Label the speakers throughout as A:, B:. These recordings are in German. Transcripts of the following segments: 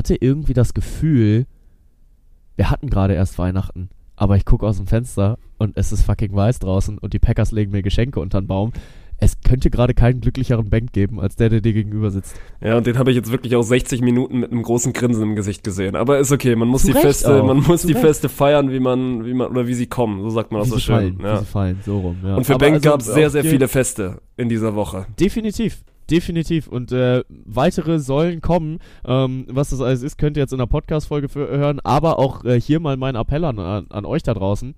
A: hatte irgendwie das Gefühl, wir hatten gerade erst Weihnachten, aber ich gucke aus dem Fenster und es ist fucking weiß draußen und die Packers legen mir Geschenke unter den Baum es könnte gerade keinen glücklicheren Bank geben, als der, der dir gegenüber sitzt.
B: Ja, und den habe ich jetzt wirklich auch 60 Minuten mit einem großen Grinsen im Gesicht gesehen. Aber ist okay, man muss Zu die Feste, auch. man muss Zu die Recht. Feste feiern, wie man, wie man, oder wie sie kommen, so sagt man das so schön.
A: Fallen,
B: ja.
A: Wie sie fallen, so rum, ja.
B: Und für Aber Bank also, gab es sehr, sehr viele Feste in dieser Woche.
A: Definitiv. Definitiv. Und äh, weitere sollen kommen. Ähm, was das alles ist, könnt ihr jetzt in der Podcast-Folge hören. Aber auch äh, hier mal mein Appell an, an, an euch da draußen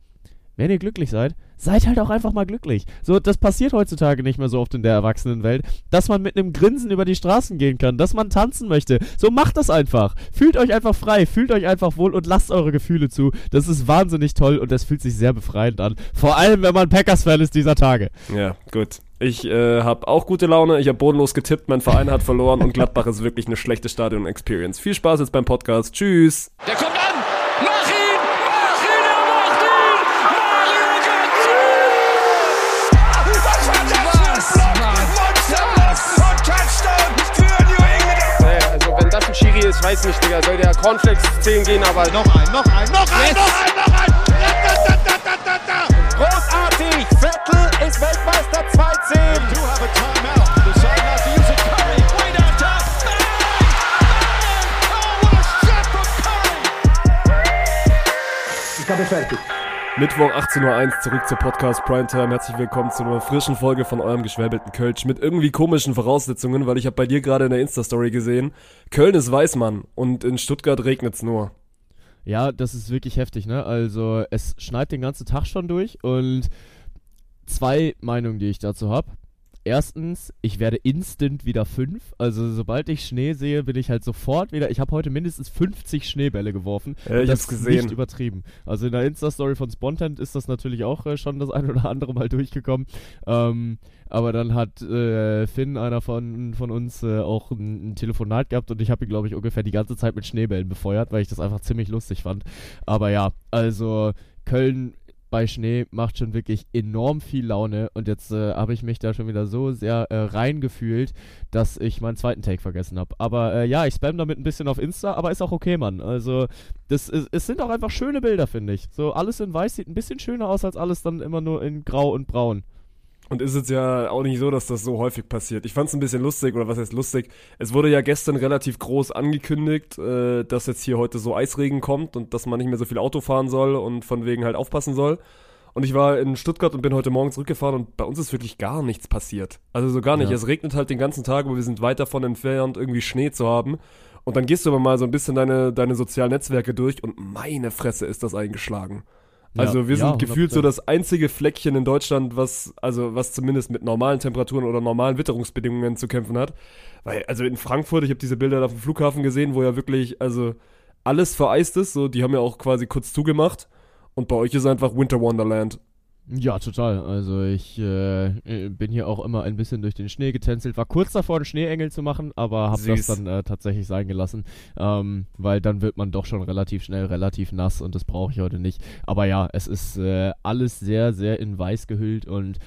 A: wenn ihr glücklich seid, seid halt auch einfach mal glücklich. So, das passiert heutzutage nicht mehr so oft in der Erwachsenenwelt, dass man mit einem Grinsen über die Straßen gehen kann, dass man tanzen möchte. So, macht das einfach. Fühlt euch einfach frei, fühlt euch einfach wohl und lasst eure Gefühle zu. Das ist wahnsinnig toll und das fühlt sich sehr befreiend an. Vor allem, wenn man Packers-Fan ist dieser Tage.
B: Ja, gut. Ich äh, habe auch gute Laune, ich habe bodenlos getippt, mein Verein hat verloren und Gladbach ist wirklich eine schlechte Stadion-Experience. Viel Spaß jetzt beim Podcast. Tschüss.
C: Der kommt an!
D: Schiri ist, weiß nicht, Digga. Soll der Cornflakes 10 gehen, aber.
C: Noch ein, noch ein, noch ein, yes. noch ein,
D: ist Weltmeister 2-10.
B: Ich habe fertig. Mittwoch 18.01 Uhr zurück zur Podcast Primetime. Herzlich willkommen zu einer frischen Folge von eurem geschwäbelten Kölsch mit irgendwie komischen Voraussetzungen, weil ich habe bei dir gerade in der Insta-Story gesehen, Köln ist Weißmann und in Stuttgart regnet's nur.
A: Ja, das ist wirklich heftig, ne? Also es schneit den ganzen Tag schon durch und zwei Meinungen, die ich dazu habe erstens, ich werde instant wieder fünf. Also sobald ich Schnee sehe, bin ich halt sofort wieder. Ich habe heute mindestens 50 Schneebälle geworfen.
B: Ja, ich
A: das
B: hab's gesehen.
A: Nicht übertrieben. Also in der Insta-Story von Spontent ist das natürlich auch äh, schon das ein oder andere Mal durchgekommen. Ähm, aber dann hat äh, Finn, einer von, von uns, äh, auch ein, ein, Telefonat gehabt und ich habe ihn, glaube ich, ungefähr die ganze Zeit mit Schneebällen befeuert, weil ich das einfach ziemlich lustig fand. Aber ja, also Köln bei Schnee macht schon wirklich enorm viel Laune und jetzt äh, habe ich mich da schon wieder so sehr äh, reingefühlt, dass ich meinen zweiten Take vergessen habe. Aber äh, ja, ich spam damit ein bisschen auf Insta, aber ist auch okay, Mann. Also, das ist, es sind auch einfach schöne Bilder, finde ich. So, alles in weiß sieht ein bisschen schöner aus als alles dann immer nur in grau und braun.
B: Und ist es ja auch nicht so, dass das so häufig passiert. Ich fand es ein bisschen lustig, oder was heißt lustig? Es wurde ja gestern relativ groß angekündigt, äh, dass jetzt hier heute so Eisregen kommt und dass man nicht mehr so viel Auto fahren soll und von wegen halt aufpassen soll. Und ich war in Stuttgart und bin heute Morgen zurückgefahren und bei uns ist wirklich gar nichts passiert. Also so gar nicht. Ja. Es regnet halt den ganzen Tag, aber wir sind weit davon entfernt, irgendwie Schnee zu haben. Und dann gehst du aber mal so ein bisschen deine, deine sozialen Netzwerke durch und meine Fresse ist das eingeschlagen. Also wir sind ja, gefühlt so das einzige Fleckchen in Deutschland, was, also was zumindest mit normalen Temperaturen oder normalen Witterungsbedingungen zu kämpfen hat. Weil, also in Frankfurt, ich habe diese Bilder auf dem Flughafen gesehen, wo ja wirklich, also alles vereist ist, so, die haben ja auch quasi kurz zugemacht. Und bei euch ist einfach Winter Wonderland.
A: Ja, total. Also ich äh, äh, bin hier auch immer ein bisschen durch den Schnee getänzelt. War kurz davor, einen Schneeengel zu machen, aber habe das dann äh, tatsächlich sein gelassen, ähm, weil dann wird man doch schon relativ schnell relativ nass und das brauche ich heute nicht. Aber ja, es ist äh, alles sehr, sehr in weiß gehüllt und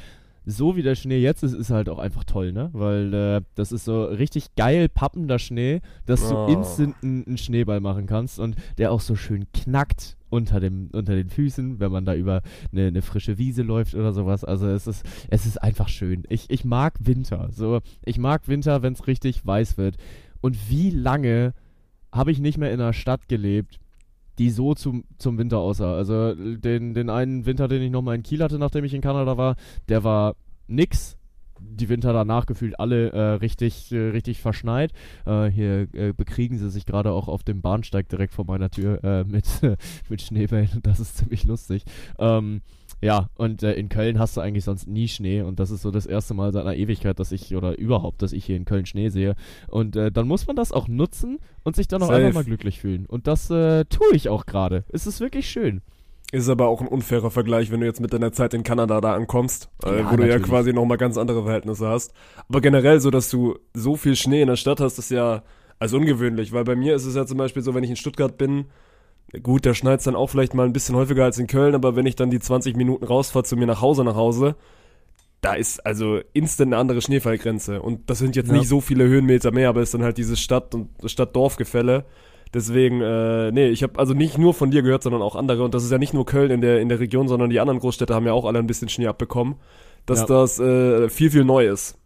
A: so wie der Schnee jetzt ist, ist halt auch einfach toll, ne? Weil äh, das ist so richtig geil pappender Schnee, dass oh. du instant einen Schneeball machen kannst und der auch so schön knackt unter, dem, unter den Füßen, wenn man da über eine, eine frische Wiese läuft oder sowas. Also es ist, es ist einfach schön. Ich, ich mag Winter. So, ich mag Winter, wenn es richtig weiß wird. Und wie lange habe ich nicht mehr in einer Stadt gelebt, die so zum, zum Winter aussah. Also den, den einen Winter, den ich nochmal in Kiel hatte, nachdem ich in Kanada war, der war nix die Winter danach gefühlt alle äh, richtig, äh, richtig verschneit. Äh, hier äh, bekriegen sie sich gerade auch auf dem Bahnsteig direkt vor meiner Tür äh, mit, mit Schneebällen. Das ist ziemlich lustig. Ähm, ja, und äh, in Köln hast du eigentlich sonst nie Schnee und das ist so das erste Mal seit einer Ewigkeit, dass ich oder überhaupt, dass ich hier in Köln Schnee sehe. Und dann muss man das auch nutzen und sich dann auch einfach mal glücklich fühlen. Und das tue ich auch gerade. Es ist wirklich schön.
B: Ist aber auch ein unfairer Vergleich, wenn du jetzt mit deiner Zeit in Kanada da ankommst, äh, ja, äh, wo natürlich. du ja quasi nochmal ganz andere Verhältnisse hast. Aber generell so, dass du so viel Schnee in der Stadt hast, ist ja also ungewöhnlich, weil bei mir ist es ja zum Beispiel so, wenn ich in Stuttgart bin, gut, da schneit es dann auch vielleicht mal ein bisschen häufiger als in Köln, aber wenn ich dann die 20 Minuten rausfahre zu mir nach Hause nach Hause, da ist also instant eine andere Schneefallgrenze. Und das sind jetzt ja. nicht so viele Höhenmeter mehr, aber es ist dann halt dieses Stadt- und Stadt-Dorf-Gefälle Deswegen, äh, nee, ich habe also nicht nur von dir gehört, sondern auch andere. Und das ist ja nicht nur Köln in der, in der Region, sondern die anderen Großstädte haben ja auch alle ein bisschen Schnee abbekommen. Dass ja. das äh, viel, viel neu ist.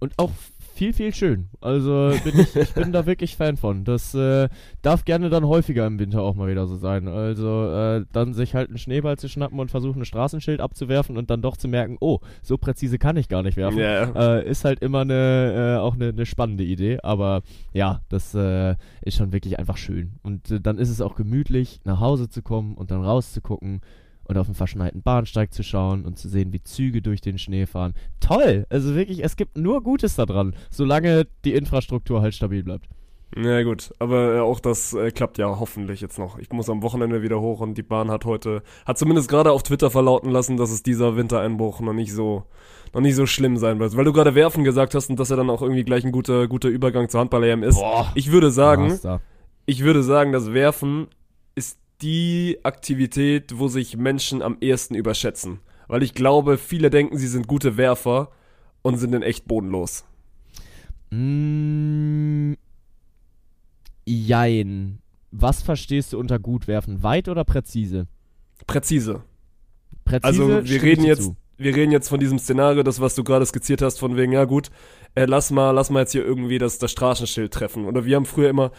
A: Und auch viel, viel schön. Also bin ich, ich bin da wirklich Fan von. Das äh, darf gerne dann häufiger im Winter auch mal wieder so sein. Also äh, dann sich halt einen Schneeball zu schnappen und versuchen, ein Straßenschild abzuwerfen und dann doch zu merken, oh, so präzise kann ich gar nicht werfen. Yeah. Äh, ist halt immer eine, äh, auch eine, eine, spannende Idee. Aber ja, das äh, ist schon wirklich einfach schön. Und äh, dann ist es auch gemütlich, nach Hause zu kommen und dann rauszugucken und auf den verschneiten Bahnsteig zu schauen und zu sehen, wie Züge durch den Schnee fahren. Toll! Also wirklich, es gibt nur Gutes daran, solange die Infrastruktur halt stabil bleibt.
B: Ja gut, aber äh, auch das äh, klappt ja hoffentlich jetzt noch. Ich muss am Wochenende wieder hoch und die Bahn hat heute, hat zumindest gerade auf Twitter verlauten lassen, dass es dieser Wintereinbruch noch nicht so, noch nicht so schlimm sein wird. Weil du gerade werfen gesagt hast und dass er dann auch irgendwie gleich ein guter, guter Übergang zur Handball-EM ist. Boah, ich würde sagen, ich würde sagen, das Werfen die Aktivität, wo sich Menschen am ehesten überschätzen. Weil ich glaube, viele denken, sie sind gute Werfer und sind in echt bodenlos.
A: Mm, jein. Was verstehst du unter gut werfen? Weit oder präzise?
B: Präzise.
A: Präzise.
B: Also wir reden jetzt, zu. Wir reden jetzt von diesem Szenario, das was du gerade skizziert hast, von wegen, ja gut, äh, lass mal, lass mal jetzt hier irgendwie das, das Straßenschild treffen. Oder wir haben früher immer,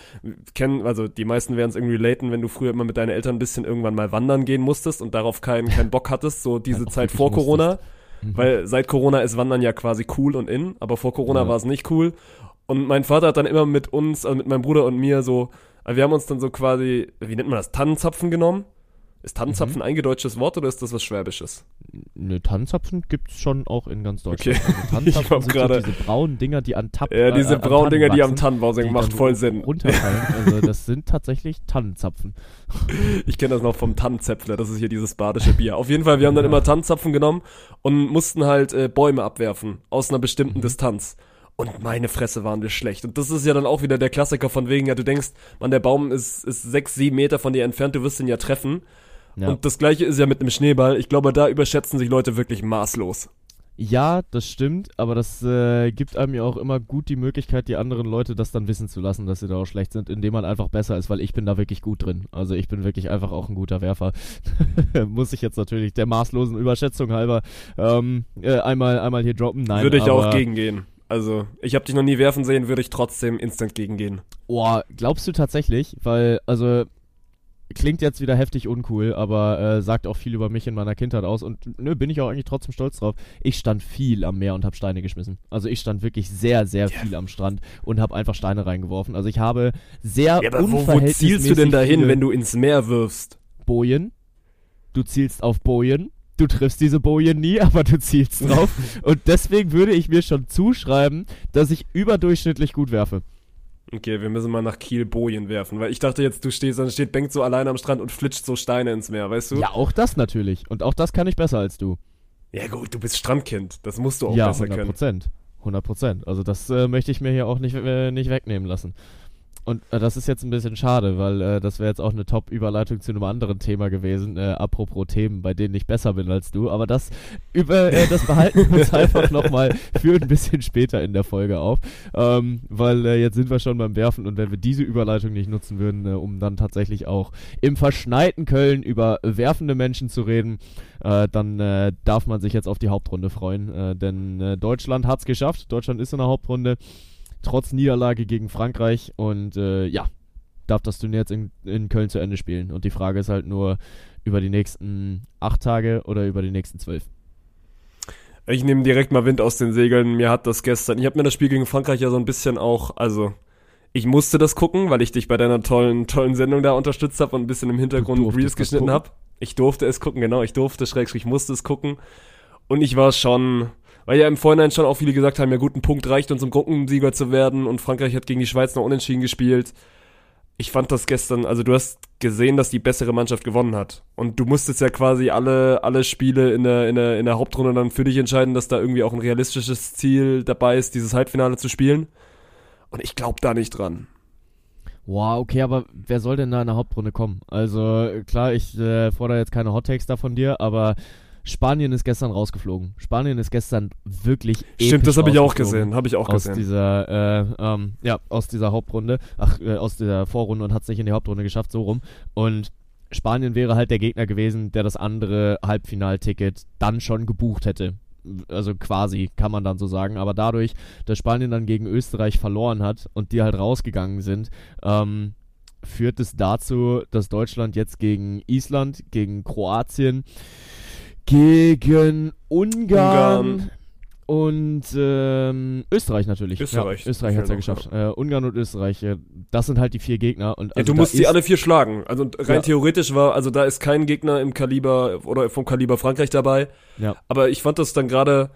B: kennen, also die meisten werden es irgendwie relaten, wenn du früher immer mit deinen Eltern ein bisschen irgendwann mal wandern gehen musstest und darauf keinen, keinen Bock hattest, so diese Zeit vor Corona. Mhm. Weil seit Corona ist Wandern ja quasi cool und in, aber vor Corona ja. war es nicht cool. Und mein Vater hat dann immer mit uns, also mit meinem Bruder und mir so, wir haben uns dann so quasi, wie nennt man das, Tannenzapfen genommen ist Tannenzapfen mhm. ein eingedeutschtes Wort oder ist das was Schwäbisches?
A: Ne, Tannenzapfen gibt es schon auch in ganz Deutschland. Okay. Also Tannenzapfen sind grade, so diese braunen Dinger, die an Tapp
B: Ja, diese äh, braunen Dinger, die am Tannenbaum sind, macht voll Sinn.
A: Runterfallen. Also das sind tatsächlich Tannenzapfen.
B: Ich kenne das noch vom Tannenzäpfler, das ist hier dieses badische Bier. Auf jeden Fall, wir haben dann immer Tannenzapfen genommen und mussten halt äh, Bäume abwerfen aus einer bestimmten mhm. Distanz. Und meine Fresse waren wir schlecht. Und das ist ja dann auch wieder der Klassiker von wegen, ja, du denkst, man, der Baum ist, ist sechs, sieben Meter von dir entfernt, du wirst ihn ja treffen. Ja. Und das gleiche ist ja mit einem Schneeball. Ich glaube, da überschätzen sich Leute wirklich maßlos.
A: Ja, das stimmt, aber das äh, gibt einem ja auch immer gut die Möglichkeit, die anderen Leute das dann wissen zu lassen, dass sie da auch schlecht sind, indem man einfach besser ist, weil ich bin da wirklich gut drin. Also ich bin wirklich einfach auch ein guter Werfer. Muss ich jetzt natürlich der maßlosen Überschätzung halber ähm, äh, einmal, einmal hier droppen. Nein,
B: Würde ich auch gegengehen. Also, ich habe dich noch nie werfen sehen, würde ich trotzdem instant gegengehen.
A: Boah, glaubst du tatsächlich? Weil, also, klingt jetzt wieder heftig uncool, aber äh, sagt auch viel über mich in meiner Kindheit aus und nö, bin ich auch eigentlich trotzdem stolz drauf. Ich stand viel am Meer und habe Steine geschmissen. Also ich stand wirklich sehr, sehr yeah. viel am Strand und habe einfach Steine reingeworfen. Also ich habe sehr ja, aber wo, wo
B: zielst du denn dahin, wenn du ins Meer wirfst?
A: Bojen. Du zielst auf Bojen. Du triffst diese Bojen nie, aber du zielst drauf. und deswegen würde ich mir schon zuschreiben, dass ich überdurchschnittlich gut werfe.
B: Okay, wir müssen mal nach Kiel Bojen werfen, weil ich dachte jetzt, du stehst, dann steht Bengt so alleine am Strand und flitscht so Steine ins Meer, weißt du?
A: Ja, auch das natürlich. Und auch das kann ich besser als du.
B: Ja gut, du bist Strandkind, das musst du auch ja, besser 100%,
A: können. Ja, 100 Prozent. Also das äh, möchte ich mir hier auch nicht, äh, nicht wegnehmen lassen. Und äh, das ist jetzt ein bisschen schade, weil äh, das wäre jetzt auch eine Top-Überleitung zu einem anderen Thema gewesen, äh, apropos Themen, bei denen ich besser bin als du. Aber das, über, äh, das behalten wir uns einfach nochmal für ein bisschen später in der Folge auf. Ähm, weil äh, jetzt sind wir schon beim Werfen und wenn wir diese Überleitung nicht nutzen würden, äh, um dann tatsächlich auch im verschneiten Köln über werfende Menschen zu reden, äh, dann äh, darf man sich jetzt auf die Hauptrunde freuen. Äh, denn äh, Deutschland hat es geschafft. Deutschland ist in der Hauptrunde trotz Niederlage gegen Frankreich und äh, ja, darf das Turnier jetzt in, in Köln zu Ende spielen. Und die Frage ist halt nur über die nächsten acht Tage oder über die nächsten zwölf.
B: Ich nehme direkt mal Wind aus den Segeln. Mir hat das gestern, ich habe mir das Spiel gegen Frankreich ja so ein bisschen auch, also ich musste das gucken, weil ich dich bei deiner tollen, tollen Sendung da unterstützt habe und ein bisschen im Hintergrund Reels geschnitten habe. Ich durfte es gucken, genau, ich durfte, schrägstrich musste es gucken. Und ich war schon, weil ja im Vorhinein schon auch viele gesagt haben, ja gut, ein Punkt reicht uns, um Gruppensieger zu werden und Frankreich hat gegen die Schweiz noch unentschieden gespielt. Ich fand das gestern, also du hast gesehen, dass die bessere Mannschaft gewonnen hat. Und du musstest ja quasi alle, alle Spiele in der, in, der, in der Hauptrunde dann für dich entscheiden, dass da irgendwie auch ein realistisches Ziel dabei ist, dieses Halbfinale zu spielen. Und ich glaube da nicht dran.
A: Wow, okay, aber wer soll denn da in der Hauptrunde kommen? Also klar, ich äh, fordere jetzt keine Hot Takes da von dir, aber Spanien ist gestern rausgeflogen. Spanien ist gestern wirklich
B: Stimmt, das habe ich auch gesehen, habe ich auch
A: aus
B: gesehen.
A: Dieser, äh, ähm, ja, aus dieser Hauptrunde, ach, äh, aus der Vorrunde und hat es nicht in die Hauptrunde geschafft, so rum. Und Spanien wäre halt der Gegner gewesen, der das andere Halbfinalticket dann schon gebucht hätte. Also quasi, kann man dann so sagen. Aber dadurch, dass Spanien dann gegen Österreich verloren hat und die halt rausgegangen sind, ähm, führt es dazu, dass Deutschland jetzt gegen Island, gegen Kroatien, gegen Ungarn, Ungarn. und ähm, Österreich natürlich.
B: Österreich.
A: Ja, Österreich hat es ja geschafft. Äh, Ungarn und Österreich, äh, das sind halt die vier Gegner. Und
B: also ja, du musst sie alle vier schlagen. Also rein ja. theoretisch war, also da ist kein Gegner im Kaliber oder vom Kaliber Frankreich dabei.
A: Ja.
B: Aber ich fand das dann gerade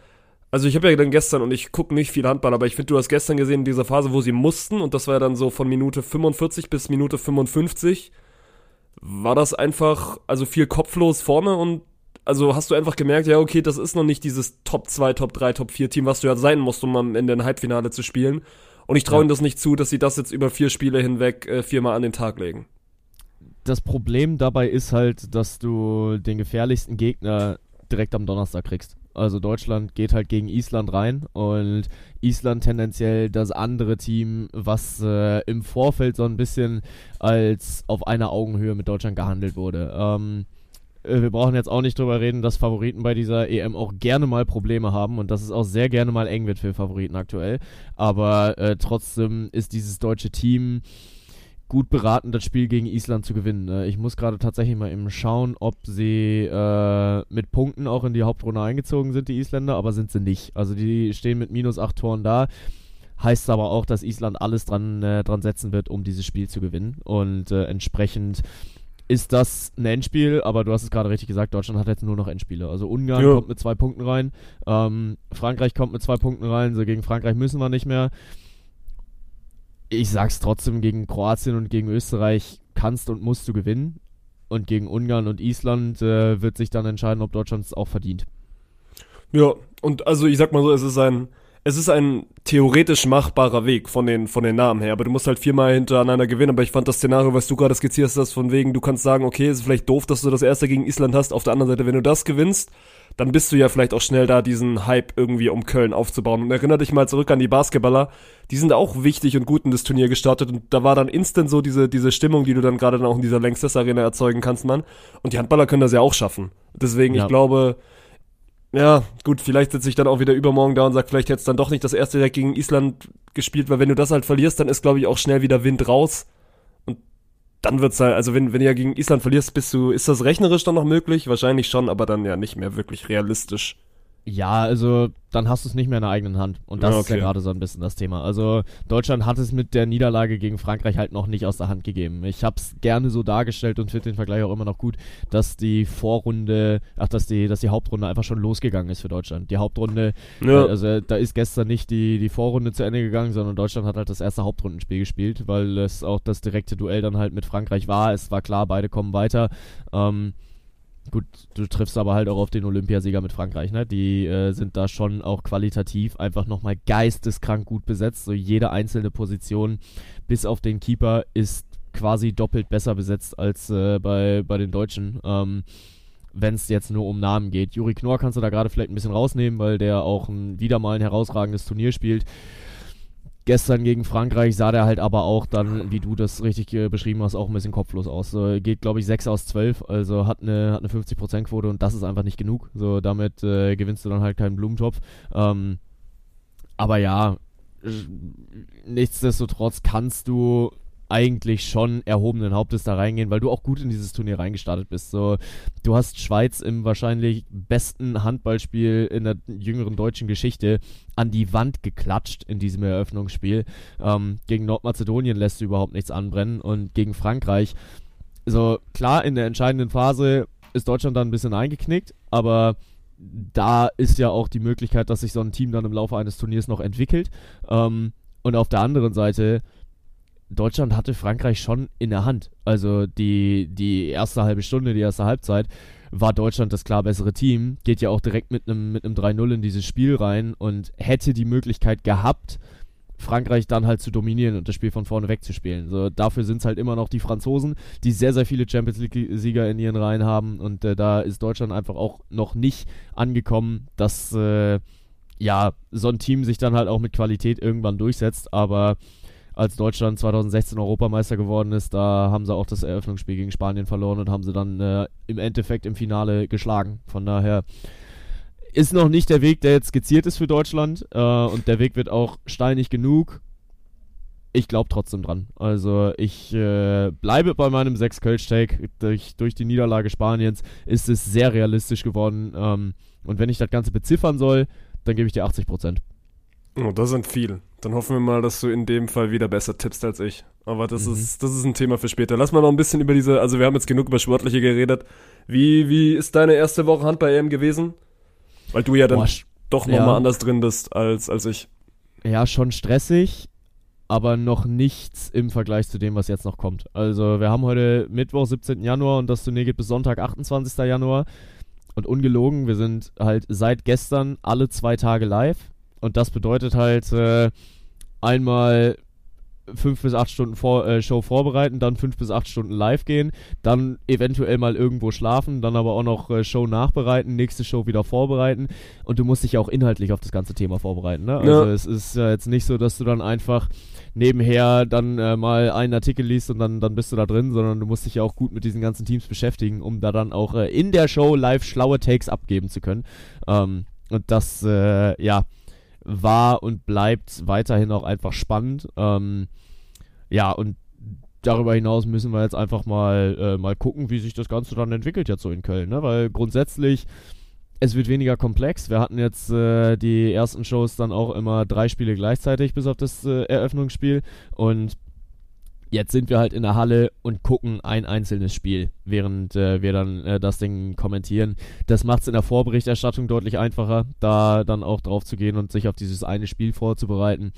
B: also ich habe ja dann gestern, und ich gucke nicht viel Handball, aber ich finde, du hast gestern gesehen in dieser Phase, wo sie mussten, und das war ja dann so von Minute 45 bis Minute 55, war das einfach, also viel kopflos vorne und also hast du einfach gemerkt, ja, okay, das ist noch nicht dieses Top 2, Top 3, Top 4 Team, was du ja sein musst, um am Ende ein Halbfinale zu spielen. Und ich traue ihnen das nicht zu, dass sie das jetzt über vier Spiele hinweg äh, viermal an den Tag legen.
A: Das Problem dabei ist halt, dass du den gefährlichsten Gegner direkt am Donnerstag kriegst. Also Deutschland geht halt gegen Island rein und Island tendenziell das andere Team, was äh, im Vorfeld so ein bisschen als auf einer Augenhöhe mit Deutschland gehandelt wurde. Ähm, äh, wir brauchen jetzt auch nicht drüber reden, dass Favoriten bei dieser EM auch gerne mal Probleme haben und dass es auch sehr gerne mal eng wird für Favoriten aktuell. Aber äh, trotzdem ist dieses deutsche Team gut beraten, das Spiel gegen Island zu gewinnen. Ne? Ich muss gerade tatsächlich mal eben schauen, ob sie äh, mit Punkten auch in die Hauptrunde eingezogen sind, die Isländer, aber sind sie nicht. Also die stehen mit minus acht Toren da. Heißt aber auch, dass Island alles dran, äh, dran setzen wird, um dieses Spiel zu gewinnen. Und äh, entsprechend ist das ein Endspiel, aber du hast es gerade richtig gesagt, Deutschland hat jetzt nur noch Endspiele. Also Ungarn ja. kommt mit zwei Punkten rein, ähm, Frankreich kommt mit zwei Punkten rein, so gegen Frankreich müssen wir nicht mehr ich sag's trotzdem, gegen Kroatien und gegen Österreich kannst und musst du gewinnen. Und gegen Ungarn und Island äh, wird sich dann entscheiden, ob Deutschland es auch verdient.
B: Ja, und also ich sag mal so, es ist ein, es ist ein theoretisch machbarer Weg von den, von den Namen her, aber du musst halt viermal hintereinander gewinnen. Aber ich fand das Szenario, was du gerade skizierst hast, von wegen, du kannst sagen, okay, es ist vielleicht doof, dass du das erste gegen Island hast. Auf der anderen Seite, wenn du das gewinnst, dann bist du ja vielleicht auch schnell da, diesen Hype irgendwie um Köln aufzubauen. Und erinnere dich mal zurück an die Basketballer, die sind auch wichtig und gut in das Turnier gestartet und da war dann instant so diese, diese Stimmung, die du dann gerade dann auch in dieser Längstes Arena erzeugen kannst, Mann. Und die Handballer können das ja auch schaffen. Deswegen, ja. ich glaube, ja, gut, vielleicht sitze ich dann auch wieder übermorgen da und sag, vielleicht hätte es dann doch nicht das erste direkt gegen Island gespielt, weil wenn du das halt verlierst, dann ist, glaube ich, auch schnell wieder Wind raus dann wird's halt, also wenn, wenn du ja gegen Island verlierst, bist du, ist das rechnerisch dann noch möglich? Wahrscheinlich schon, aber dann ja nicht mehr wirklich realistisch.
A: Ja, also dann hast du es nicht mehr in der eigenen Hand. Und das ja, okay. ist ja gerade so ein bisschen das Thema. Also Deutschland hat es mit der Niederlage gegen Frankreich halt noch nicht aus der Hand gegeben. Ich habe es gerne so dargestellt und finde den Vergleich auch immer noch gut, dass die Vorrunde, ach, dass die, dass die Hauptrunde einfach schon losgegangen ist für Deutschland. Die Hauptrunde, ja. äh, also da ist gestern nicht die, die Vorrunde zu Ende gegangen, sondern Deutschland hat halt das erste Hauptrundenspiel gespielt, weil es auch das direkte Duell dann halt mit Frankreich war. Es war klar, beide kommen weiter. Ähm, Gut, du triffst aber halt auch auf den Olympiasieger mit Frankreich, ne? Die äh, sind da schon auch qualitativ einfach nochmal geisteskrank gut besetzt. So jede einzelne Position, bis auf den Keeper, ist quasi doppelt besser besetzt als äh, bei, bei den Deutschen. Ähm, wenn es jetzt nur um Namen geht. Juri Knorr kannst du da gerade vielleicht ein bisschen rausnehmen, weil der auch ein, wieder mal ein herausragendes Turnier spielt. Gestern gegen Frankreich sah der halt aber auch dann, wie du das richtig äh, beschrieben hast, auch ein bisschen kopflos aus. So, geht, glaube ich, 6 aus 12, also hat eine, hat eine 50%-Quote und das ist einfach nicht genug. So, damit äh, gewinnst du dann halt keinen Blumentopf. Ähm, aber ja, nichtsdestotrotz kannst du eigentlich schon erhobenen Hauptes da reingehen, weil du auch gut in dieses Turnier reingestartet bist. So, du hast Schweiz im wahrscheinlich besten Handballspiel in der jüngeren deutschen Geschichte an die Wand geklatscht in diesem Eröffnungsspiel. Ähm, gegen Nordmazedonien lässt du überhaupt nichts anbrennen und gegen Frankreich. So, klar, in der entscheidenden Phase ist Deutschland dann ein bisschen eingeknickt, aber da ist ja auch die Möglichkeit, dass sich so ein Team dann im Laufe eines Turniers noch entwickelt. Ähm, und auf der anderen Seite Deutschland hatte Frankreich schon in der Hand. Also die, die erste halbe Stunde, die erste Halbzeit, war Deutschland das klar bessere Team. Geht ja auch direkt mit einem mit 3-0 in dieses Spiel rein und hätte die Möglichkeit gehabt, Frankreich dann halt zu dominieren und das Spiel von vorne wegzuspielen. So, dafür sind es halt immer noch die Franzosen, die sehr, sehr viele Champions League-Sieger in ihren Reihen haben und äh, da ist Deutschland einfach auch noch nicht angekommen, dass äh, ja, so ein Team sich dann halt auch mit Qualität irgendwann durchsetzt, aber als Deutschland 2016 Europameister geworden ist, da haben sie auch das Eröffnungsspiel gegen Spanien verloren und haben sie dann äh, im Endeffekt im Finale geschlagen. Von daher ist noch nicht der Weg, der jetzt skizziert ist für Deutschland. Äh, und der Weg wird auch steinig genug. Ich glaube trotzdem dran. Also ich äh, bleibe bei meinem 6 kölsch take durch, durch die Niederlage Spaniens ist es sehr realistisch geworden. Ähm, und wenn ich das Ganze beziffern soll, dann gebe ich dir 80
B: Oh, das sind viele. Dann hoffen wir mal, dass du in dem Fall wieder besser tippst als ich. Aber das, mhm. ist, das ist ein Thema für später. Lass mal noch ein bisschen über diese, also wir haben jetzt genug über Sportliche geredet. Wie, wie ist deine erste Woche Handball-EM gewesen? Weil du ja dann Boah, doch nochmal ja. anders drin bist als, als ich.
A: Ja, schon stressig, aber noch nichts im Vergleich zu dem, was jetzt noch kommt. Also wir haben heute Mittwoch, 17. Januar und das Turnier geht bis Sonntag, 28. Januar. Und ungelogen, wir sind halt seit gestern alle zwei Tage live. Und das bedeutet halt äh, einmal fünf bis acht Stunden vor, äh, Show vorbereiten, dann fünf bis acht Stunden live gehen, dann eventuell mal irgendwo schlafen, dann aber auch noch äh, Show nachbereiten, nächste Show wieder vorbereiten und du musst dich auch inhaltlich auf das ganze Thema vorbereiten. Ne? Also ja. es ist äh, jetzt nicht so, dass du dann einfach nebenher dann äh, mal einen Artikel liest und dann, dann bist du da drin, sondern du musst dich ja auch gut mit diesen ganzen Teams beschäftigen, um da dann auch äh, in der Show live schlaue Takes abgeben zu können. Ähm, und das, äh, ja, war und bleibt weiterhin auch einfach spannend. Ähm, ja, und darüber hinaus müssen wir jetzt einfach mal, äh, mal gucken, wie sich das Ganze dann entwickelt jetzt so in Köln, ne? Weil grundsätzlich, es wird weniger komplex. Wir hatten jetzt äh, die ersten Shows dann auch immer drei Spiele gleichzeitig, bis auf das äh, Eröffnungsspiel. Und jetzt sind wir halt in der Halle und gucken ein einzelnes Spiel, während äh, wir dann äh, das Ding kommentieren. Das macht es in der Vorberichterstattung deutlich einfacher, da dann auch drauf zu gehen und sich auf dieses eine Spiel vorzubereiten.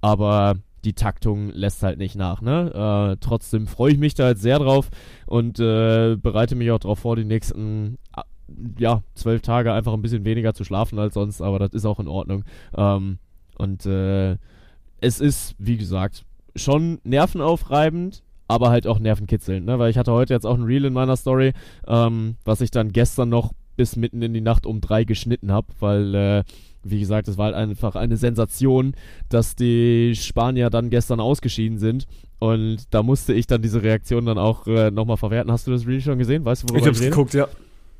A: Aber die Taktung lässt halt nicht nach. Ne? Äh, trotzdem freue ich mich da jetzt sehr drauf und äh, bereite mich auch darauf vor, die nächsten äh, ja, zwölf Tage einfach ein bisschen weniger zu schlafen als sonst, aber das ist auch in Ordnung. Ähm, und äh, es ist, wie gesagt, schon nervenaufreibend, aber halt auch nervenkitzelnd, ne? Weil ich hatte heute jetzt auch ein Reel in meiner Story, ähm, was ich dann gestern noch bis mitten in die Nacht um drei geschnitten habe, weil äh, wie gesagt, es war halt einfach eine Sensation, dass die Spanier dann gestern ausgeschieden sind. Und da musste ich dann diese Reaktion dann auch äh, nochmal verwerten. Hast du das Really schon gesehen? Weißt du,
B: worüber ich hab's geguckt, ja.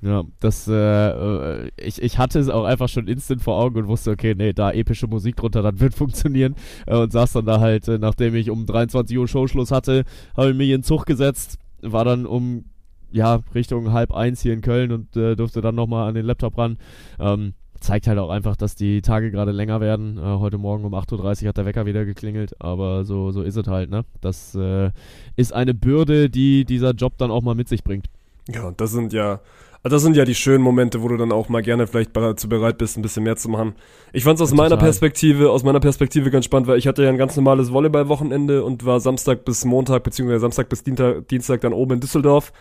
A: Ja, das, äh, äh, ich, ich hatte es auch einfach schon instant vor Augen und wusste, okay, nee, da epische Musik drunter, das wird funktionieren. Äh, und saß dann da halt, äh, nachdem ich um 23 Uhr Showschluss hatte, habe ich mich in Zug gesetzt, war dann um, ja, Richtung halb eins hier in Köln und äh, durfte dann nochmal an den Laptop ran. Ähm, zeigt halt auch einfach, dass die Tage gerade länger werden. Äh, heute Morgen um 8.30 Uhr hat der Wecker wieder geklingelt, aber so, so ist es halt, ne? Das äh, ist eine Bürde, die dieser Job dann auch mal mit sich bringt.
B: Ja, und das sind ja, das sind ja die schönen Momente, wo du dann auch mal gerne vielleicht dazu bereit bist, ein bisschen mehr zu machen. Ich fand es aus ja, meiner Perspektive, aus meiner Perspektive ganz spannend, weil ich hatte ja ein ganz normales Volleyball-Wochenende und war Samstag bis Montag, beziehungsweise Samstag bis Dienstag, Dienstag dann oben in Düsseldorf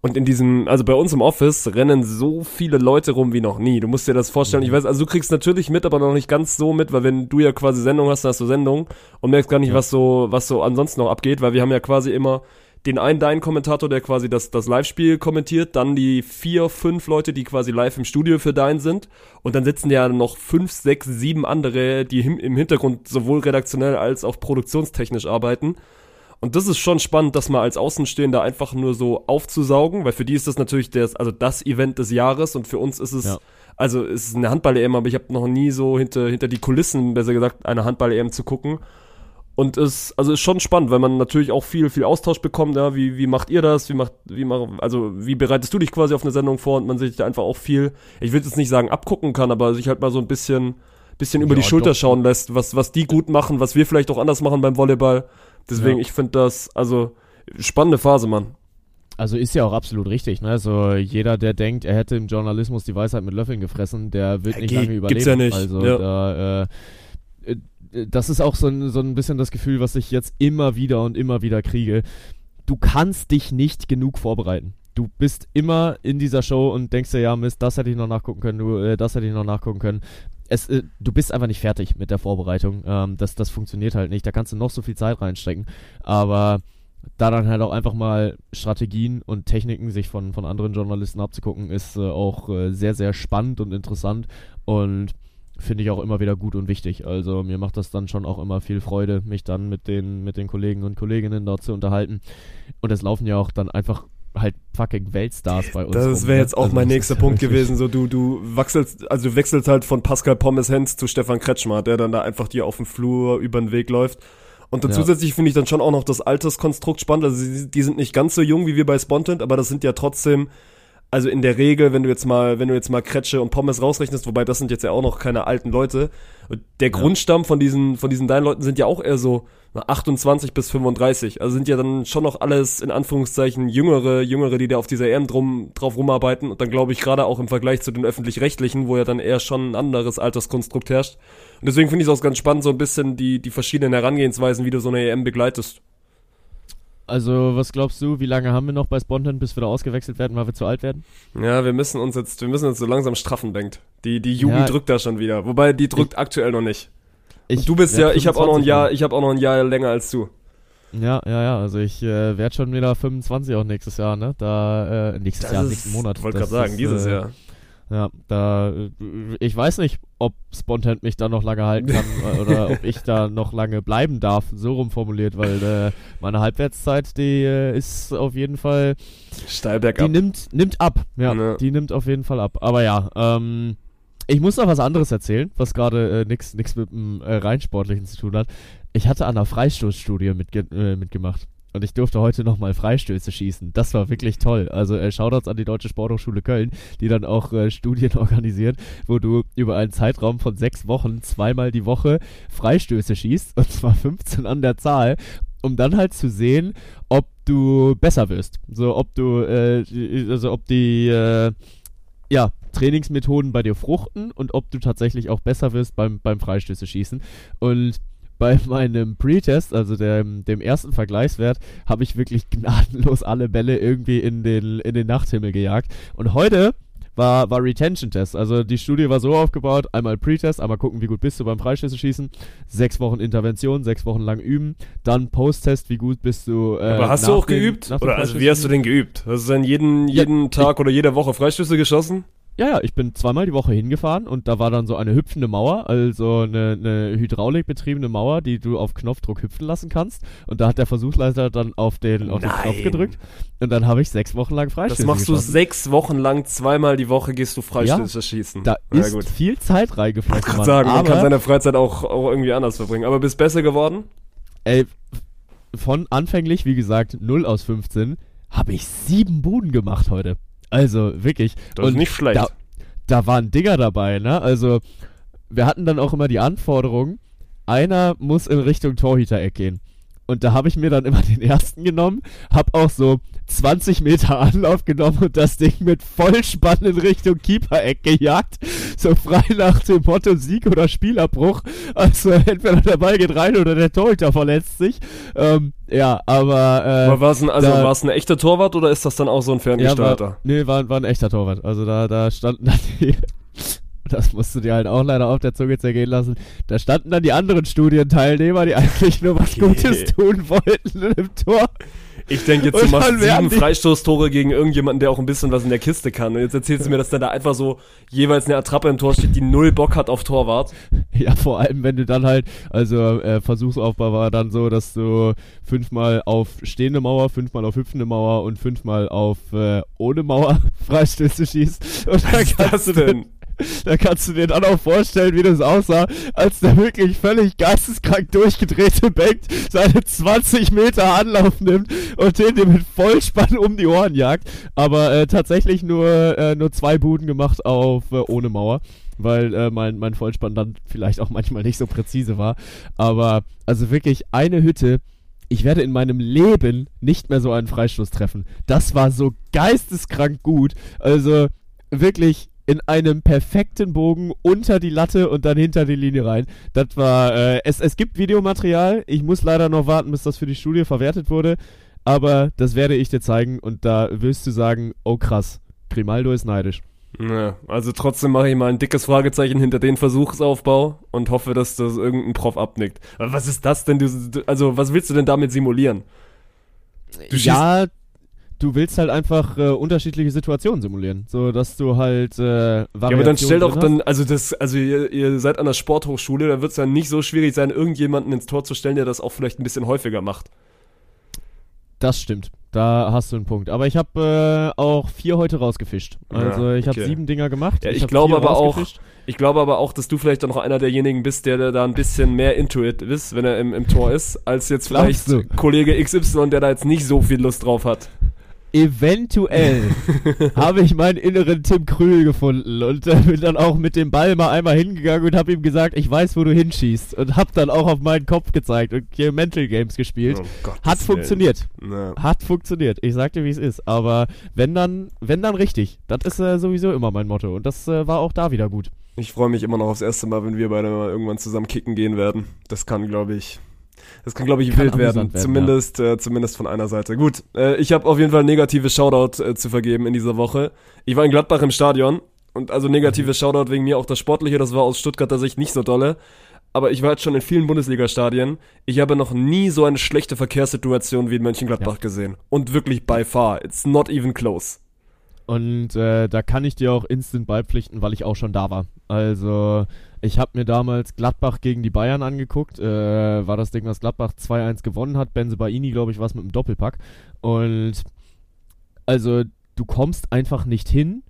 B: und in diesem, also bei uns im Office rennen so viele Leute rum wie noch nie. Du musst dir das vorstellen. Ich mhm. weiß, also du kriegst natürlich mit, aber noch nicht ganz so mit, weil wenn du ja quasi Sendung hast, dann hast du Sendung und merkst gar nicht, ja. was so, was so ansonsten noch abgeht, weil wir haben ja quasi immer den einen deinen Kommentator, der quasi das, das Live-Spiel kommentiert, dann die vier, fünf Leute, die quasi live im Studio für deinen sind und dann sitzen ja noch fünf, sechs, sieben andere, die im Hintergrund sowohl redaktionell als auch produktionstechnisch arbeiten. Und das ist schon spannend, das mal als Außenstehender einfach nur so aufzusaugen, weil für die ist das natürlich das, also das Event des Jahres und für uns ist es, ja. also es ist eine Handball-EM, aber ich habe noch nie so hinter, hinter die Kulissen, besser gesagt, eine Handball-EM zu gucken. Und es, also ist schon spannend, weil man natürlich auch viel, viel Austausch bekommt, ja, wie, wie macht ihr das, wie macht, wie macht, also wie bereitest du dich quasi auf eine Sendung vor und man sich da einfach auch viel, ich will jetzt nicht sagen abgucken kann, aber sich halt mal so ein bisschen, bisschen über ja, die Schulter doch. schauen lässt, was, was die gut machen, was wir vielleicht auch anders machen beim Volleyball. Deswegen, ja. ich finde das, also, spannende Phase, Mann.
A: Also ist ja auch absolut richtig, ne? Also jeder, der denkt, er hätte im Journalismus die Weisheit mit Löffeln gefressen, der wird nicht lange überleben. Gibt's
B: ja nicht.
A: Also
B: ja.
A: da, äh, äh, das ist auch so ein, so ein bisschen das Gefühl, was ich jetzt immer wieder und immer wieder kriege. Du kannst dich nicht genug vorbereiten du bist immer in dieser Show und denkst dir, ja, Mist, das hätte ich noch nachgucken können, du, äh, das hätte ich noch nachgucken können. es, äh, du bist einfach nicht fertig mit der Vorbereitung. Ähm, das, das funktioniert halt nicht. Da kannst du noch so viel Zeit reinstecken. Aber da dann halt auch einfach mal Strategien und Techniken sich von, von anderen Journalisten abzugucken, ist äh, auch äh, sehr, sehr spannend und interessant und finde ich auch immer wieder gut und wichtig. Also mir macht das dann schon auch immer viel Freude, mich dann mit den, mit den Kollegen und Kolleginnen dort zu unterhalten. Und es laufen ja auch dann einfach halt fucking Weltstars bei uns.
B: Das wäre ne? jetzt auch also mein nächster Punkt gewesen. So, du, du wechselst, also du wechselst halt von Pascal Pommes Hens zu Stefan Kretschmer, der dann da einfach dir auf dem Flur über den Weg läuft. Und dann ja. zusätzlich finde ich dann schon auch noch das Alterskonstrukt spannend. Also die, die, sind nicht ganz so jung wie wir bei Spontent, aber das sind ja trotzdem also in der Regel, wenn du jetzt mal, wenn du jetzt mal Kretsche und Pommes rausrechnest, wobei das sind jetzt ja auch noch keine alten Leute, der ja. Grundstamm von diesen, von diesen deinen Leuten sind ja auch eher so 28 bis 35. Also sind ja dann schon noch alles in Anführungszeichen jüngere, jüngere, die da auf dieser EM drum, drauf rumarbeiten. Und dann glaube ich gerade auch im Vergleich zu den öffentlich-rechtlichen, wo ja dann eher schon ein anderes Alterskonstrukt herrscht. Und deswegen finde ich es auch ganz spannend, so ein bisschen die, die verschiedenen Herangehensweisen, wie du so eine EM begleitest.
A: Also, was glaubst du, wie lange haben wir noch bei Spontan, bis wir da ausgewechselt werden, weil wir zu alt werden?
B: Ja, wir müssen uns jetzt, wir müssen uns so langsam straffen, denkt. Die, die Jugend ja. drückt da schon wieder. Wobei, die drückt ich, aktuell noch nicht. Ich, du bist ja, ich habe auch noch ein Jahr, ich habe auch noch ein Jahr länger als du.
A: Ja, ja, ja, also ich äh, werde schon wieder 25 auch nächstes Jahr, ne? Da, äh, nächstes das Jahr, ist, nächsten Monat.
B: Wollte gerade sagen, dieses äh, Jahr.
A: Ja, da, ich weiß nicht, ob Spontan mich da noch lange halten kann oder ob ich da noch lange bleiben darf, so rumformuliert, weil äh, meine Halbwertszeit, die äh, ist auf jeden Fall
B: steil bergab.
A: Die nimmt, nimmt ab, ja, ja, die nimmt auf jeden Fall ab. Aber ja, ähm, ich muss noch was anderes erzählen, was gerade äh, nichts mit dem äh, rein Sportlichen zu tun hat. Ich hatte an einer Freistoßstudie mitge äh, mitgemacht. Und ich durfte heute nochmal Freistöße schießen. Das war wirklich toll. Also äh, Shoutouts an die Deutsche Sporthochschule Köln, die dann auch äh, Studien organisiert, wo du über einen Zeitraum von sechs Wochen zweimal die Woche Freistöße schießt. Und zwar 15 an der Zahl um dann halt zu sehen, ob du besser wirst. So, ob du, äh, also ob die, äh, ja, Trainingsmethoden bei dir fruchten und ob du tatsächlich auch besser wirst beim, beim Freistöße schießen. Und bei meinem Pre-Test, also dem, dem ersten Vergleichswert, habe ich wirklich gnadenlos alle Bälle irgendwie in den, in den Nachthimmel gejagt. Und heute war, war Retention-Test. Also die Studie war so aufgebaut, einmal Pre-Test, einmal gucken, wie gut bist du beim Freischüsse schießen, sechs Wochen Intervention, sechs Wochen lang üben, dann Post-Test, wie gut bist du.
B: Äh, Aber hast du auch den, geübt? Oder also wie hast du denn geübt? Hast du dann jeden, jeden ja, Tag oder jede Woche Freischüsse geschossen?
A: Ja, ja, ich bin zweimal die Woche hingefahren und da war dann so eine hüpfende Mauer, also eine, eine hydraulikbetriebene Mauer, die du auf Knopfdruck hüpfen lassen kannst. Und da hat der Versuchsleiter dann auf den, auf den Knopf gedrückt und dann habe ich sechs Wochen lang Freistöße
B: Das machst geschossen. du sechs Wochen lang, zweimal die Woche gehst du Freistöße ja, schießen.
A: Da ja, ist gut. viel Zeit reingeflossen. Ich
B: kann sagen, man kann seine Freizeit auch, auch irgendwie anders verbringen. Aber bist besser geworden?
A: Ey, von anfänglich, wie gesagt, 0 aus 15, habe ich sieben Buden gemacht heute. Also wirklich.
B: Das und ist nicht schlecht.
A: Da, da waren Dinger dabei, ne? Also wir hatten dann auch immer die Anforderung, einer muss in Richtung Torhütereck gehen. Und da habe ich mir dann immer den ersten genommen, habe auch so 20 Meter Anlauf genommen und das Ding mit Vollspann in Richtung Keeper-Eck gejagt. So frei nach dem Motto Sieg oder Spielabbruch. Also entweder der Ball geht rein oder der Torhüter verletzt sich. Ähm, ja, aber. Äh,
B: aber war es ein, also da, ein echter Torwart oder ist das dann auch so ein Ferngesteuerter?
A: Ja, war, nee, war, war ein echter Torwart. Also da, da standen dann die das musst du dir halt auch leider auf der Zunge zergehen lassen. Da standen dann die anderen Studienteilnehmer, die eigentlich nur was Gutes tun wollten im Tor.
B: Ich denke jetzt, du machst sieben Freistoßtore gegen irgendjemanden, der auch ein bisschen was in der Kiste kann. Und jetzt erzählst du mir, dass da da einfach so jeweils eine Attrappe im Tor steht, die null Bock hat auf Torwart.
A: Ja, vor allem, wenn du dann halt, also äh, Versuchsaufbau war dann so, dass du fünfmal auf stehende Mauer, fünfmal auf hüpfende Mauer und fünfmal auf äh, ohne Mauer Freistöße schießt. Und
B: was ist das denn?
A: Da kannst du dir dann auch vorstellen, wie das aussah, als der wirklich völlig geisteskrank durchgedrehte Bengt seine 20 Meter Anlauf nimmt und den dir mit Vollspann um die Ohren jagt. Aber äh, tatsächlich nur, äh, nur zwei Buden gemacht auf äh, ohne Mauer weil äh, mein, mein Vollspann dann vielleicht auch manchmal nicht so präzise war. Aber also wirklich eine Hütte. Ich werde in meinem Leben nicht mehr so einen Freistoß treffen. Das war so geisteskrank gut. Also wirklich in einem perfekten Bogen unter die Latte und dann hinter die Linie rein. Das war, äh, es, es gibt Videomaterial. Ich muss leider noch warten, bis das für die Studie verwertet wurde. Aber das werde ich dir zeigen und da wirst du sagen, oh krass, Grimaldo ist neidisch.
B: Ja, also trotzdem mache ich mal ein dickes Fragezeichen hinter den Versuchsaufbau und hoffe, dass das irgendein Prof abnickt. Aber was ist das denn? Du, also, was willst du denn damit simulieren?
A: Du ja, du willst halt einfach äh, unterschiedliche Situationen simulieren, so dass du halt äh, Ja,
B: aber dann stell doch dann, also das, also ihr, ihr seid an der Sporthochschule, da wird es ja nicht so schwierig sein, irgendjemanden ins Tor zu stellen, der das auch vielleicht ein bisschen häufiger macht.
A: Das stimmt. Da hast du einen Punkt. Aber ich habe äh, auch vier heute rausgefischt. Also ja, ich habe sieben Dinger gemacht.
B: Ja, ich, ich glaube aber auch, ich glaube aber auch, dass du vielleicht dann noch einer derjenigen bist, der da ein bisschen mehr Intuit ist, wenn er im, im Tor ist, als jetzt vielleicht Kollege XY, der da jetzt nicht so viel Lust drauf hat
A: eventuell habe ich meinen inneren Tim Krühl gefunden und äh, bin dann auch mit dem Ball mal einmal hingegangen und habe ihm gesagt, ich weiß, wo du hinschießt und habe dann auch auf meinen Kopf gezeigt und hier Mental Games gespielt. Oh, Hat funktioniert. Ja. Hat funktioniert. Ich sag dir, wie es ist. Aber wenn dann, wenn dann richtig. Das ist äh, sowieso immer mein Motto und das äh, war auch da wieder gut.
B: Ich freue mich immer noch aufs erste Mal, wenn wir beide mal irgendwann zusammen kicken gehen werden. Das kann, glaube ich, das kann, glaube ich, kann wild werden. werden. Zumindest, ja. äh, zumindest von einer Seite. Gut, äh, ich habe auf jeden Fall negative Shoutout äh, zu vergeben in dieser Woche. Ich war in Gladbach im Stadion und also negative mhm. Shoutout wegen mir auch das Sportliche, das war aus Stuttgarter Sicht nicht so dolle. Aber ich war jetzt schon in vielen Bundesliga-Stadien. Ich habe noch nie so eine schlechte Verkehrssituation wie in Mönchengladbach ja. gesehen. Und wirklich by far. It's not even close.
A: Und äh, da kann ich dir auch instant beipflichten, weil ich auch schon da war. Also ich habe mir damals Gladbach gegen die Bayern angeguckt. Äh, war das Ding, was Gladbach 2-1 gewonnen hat. Benze Baini, glaube ich, war es mit dem Doppelpack. Und also du kommst einfach nicht hin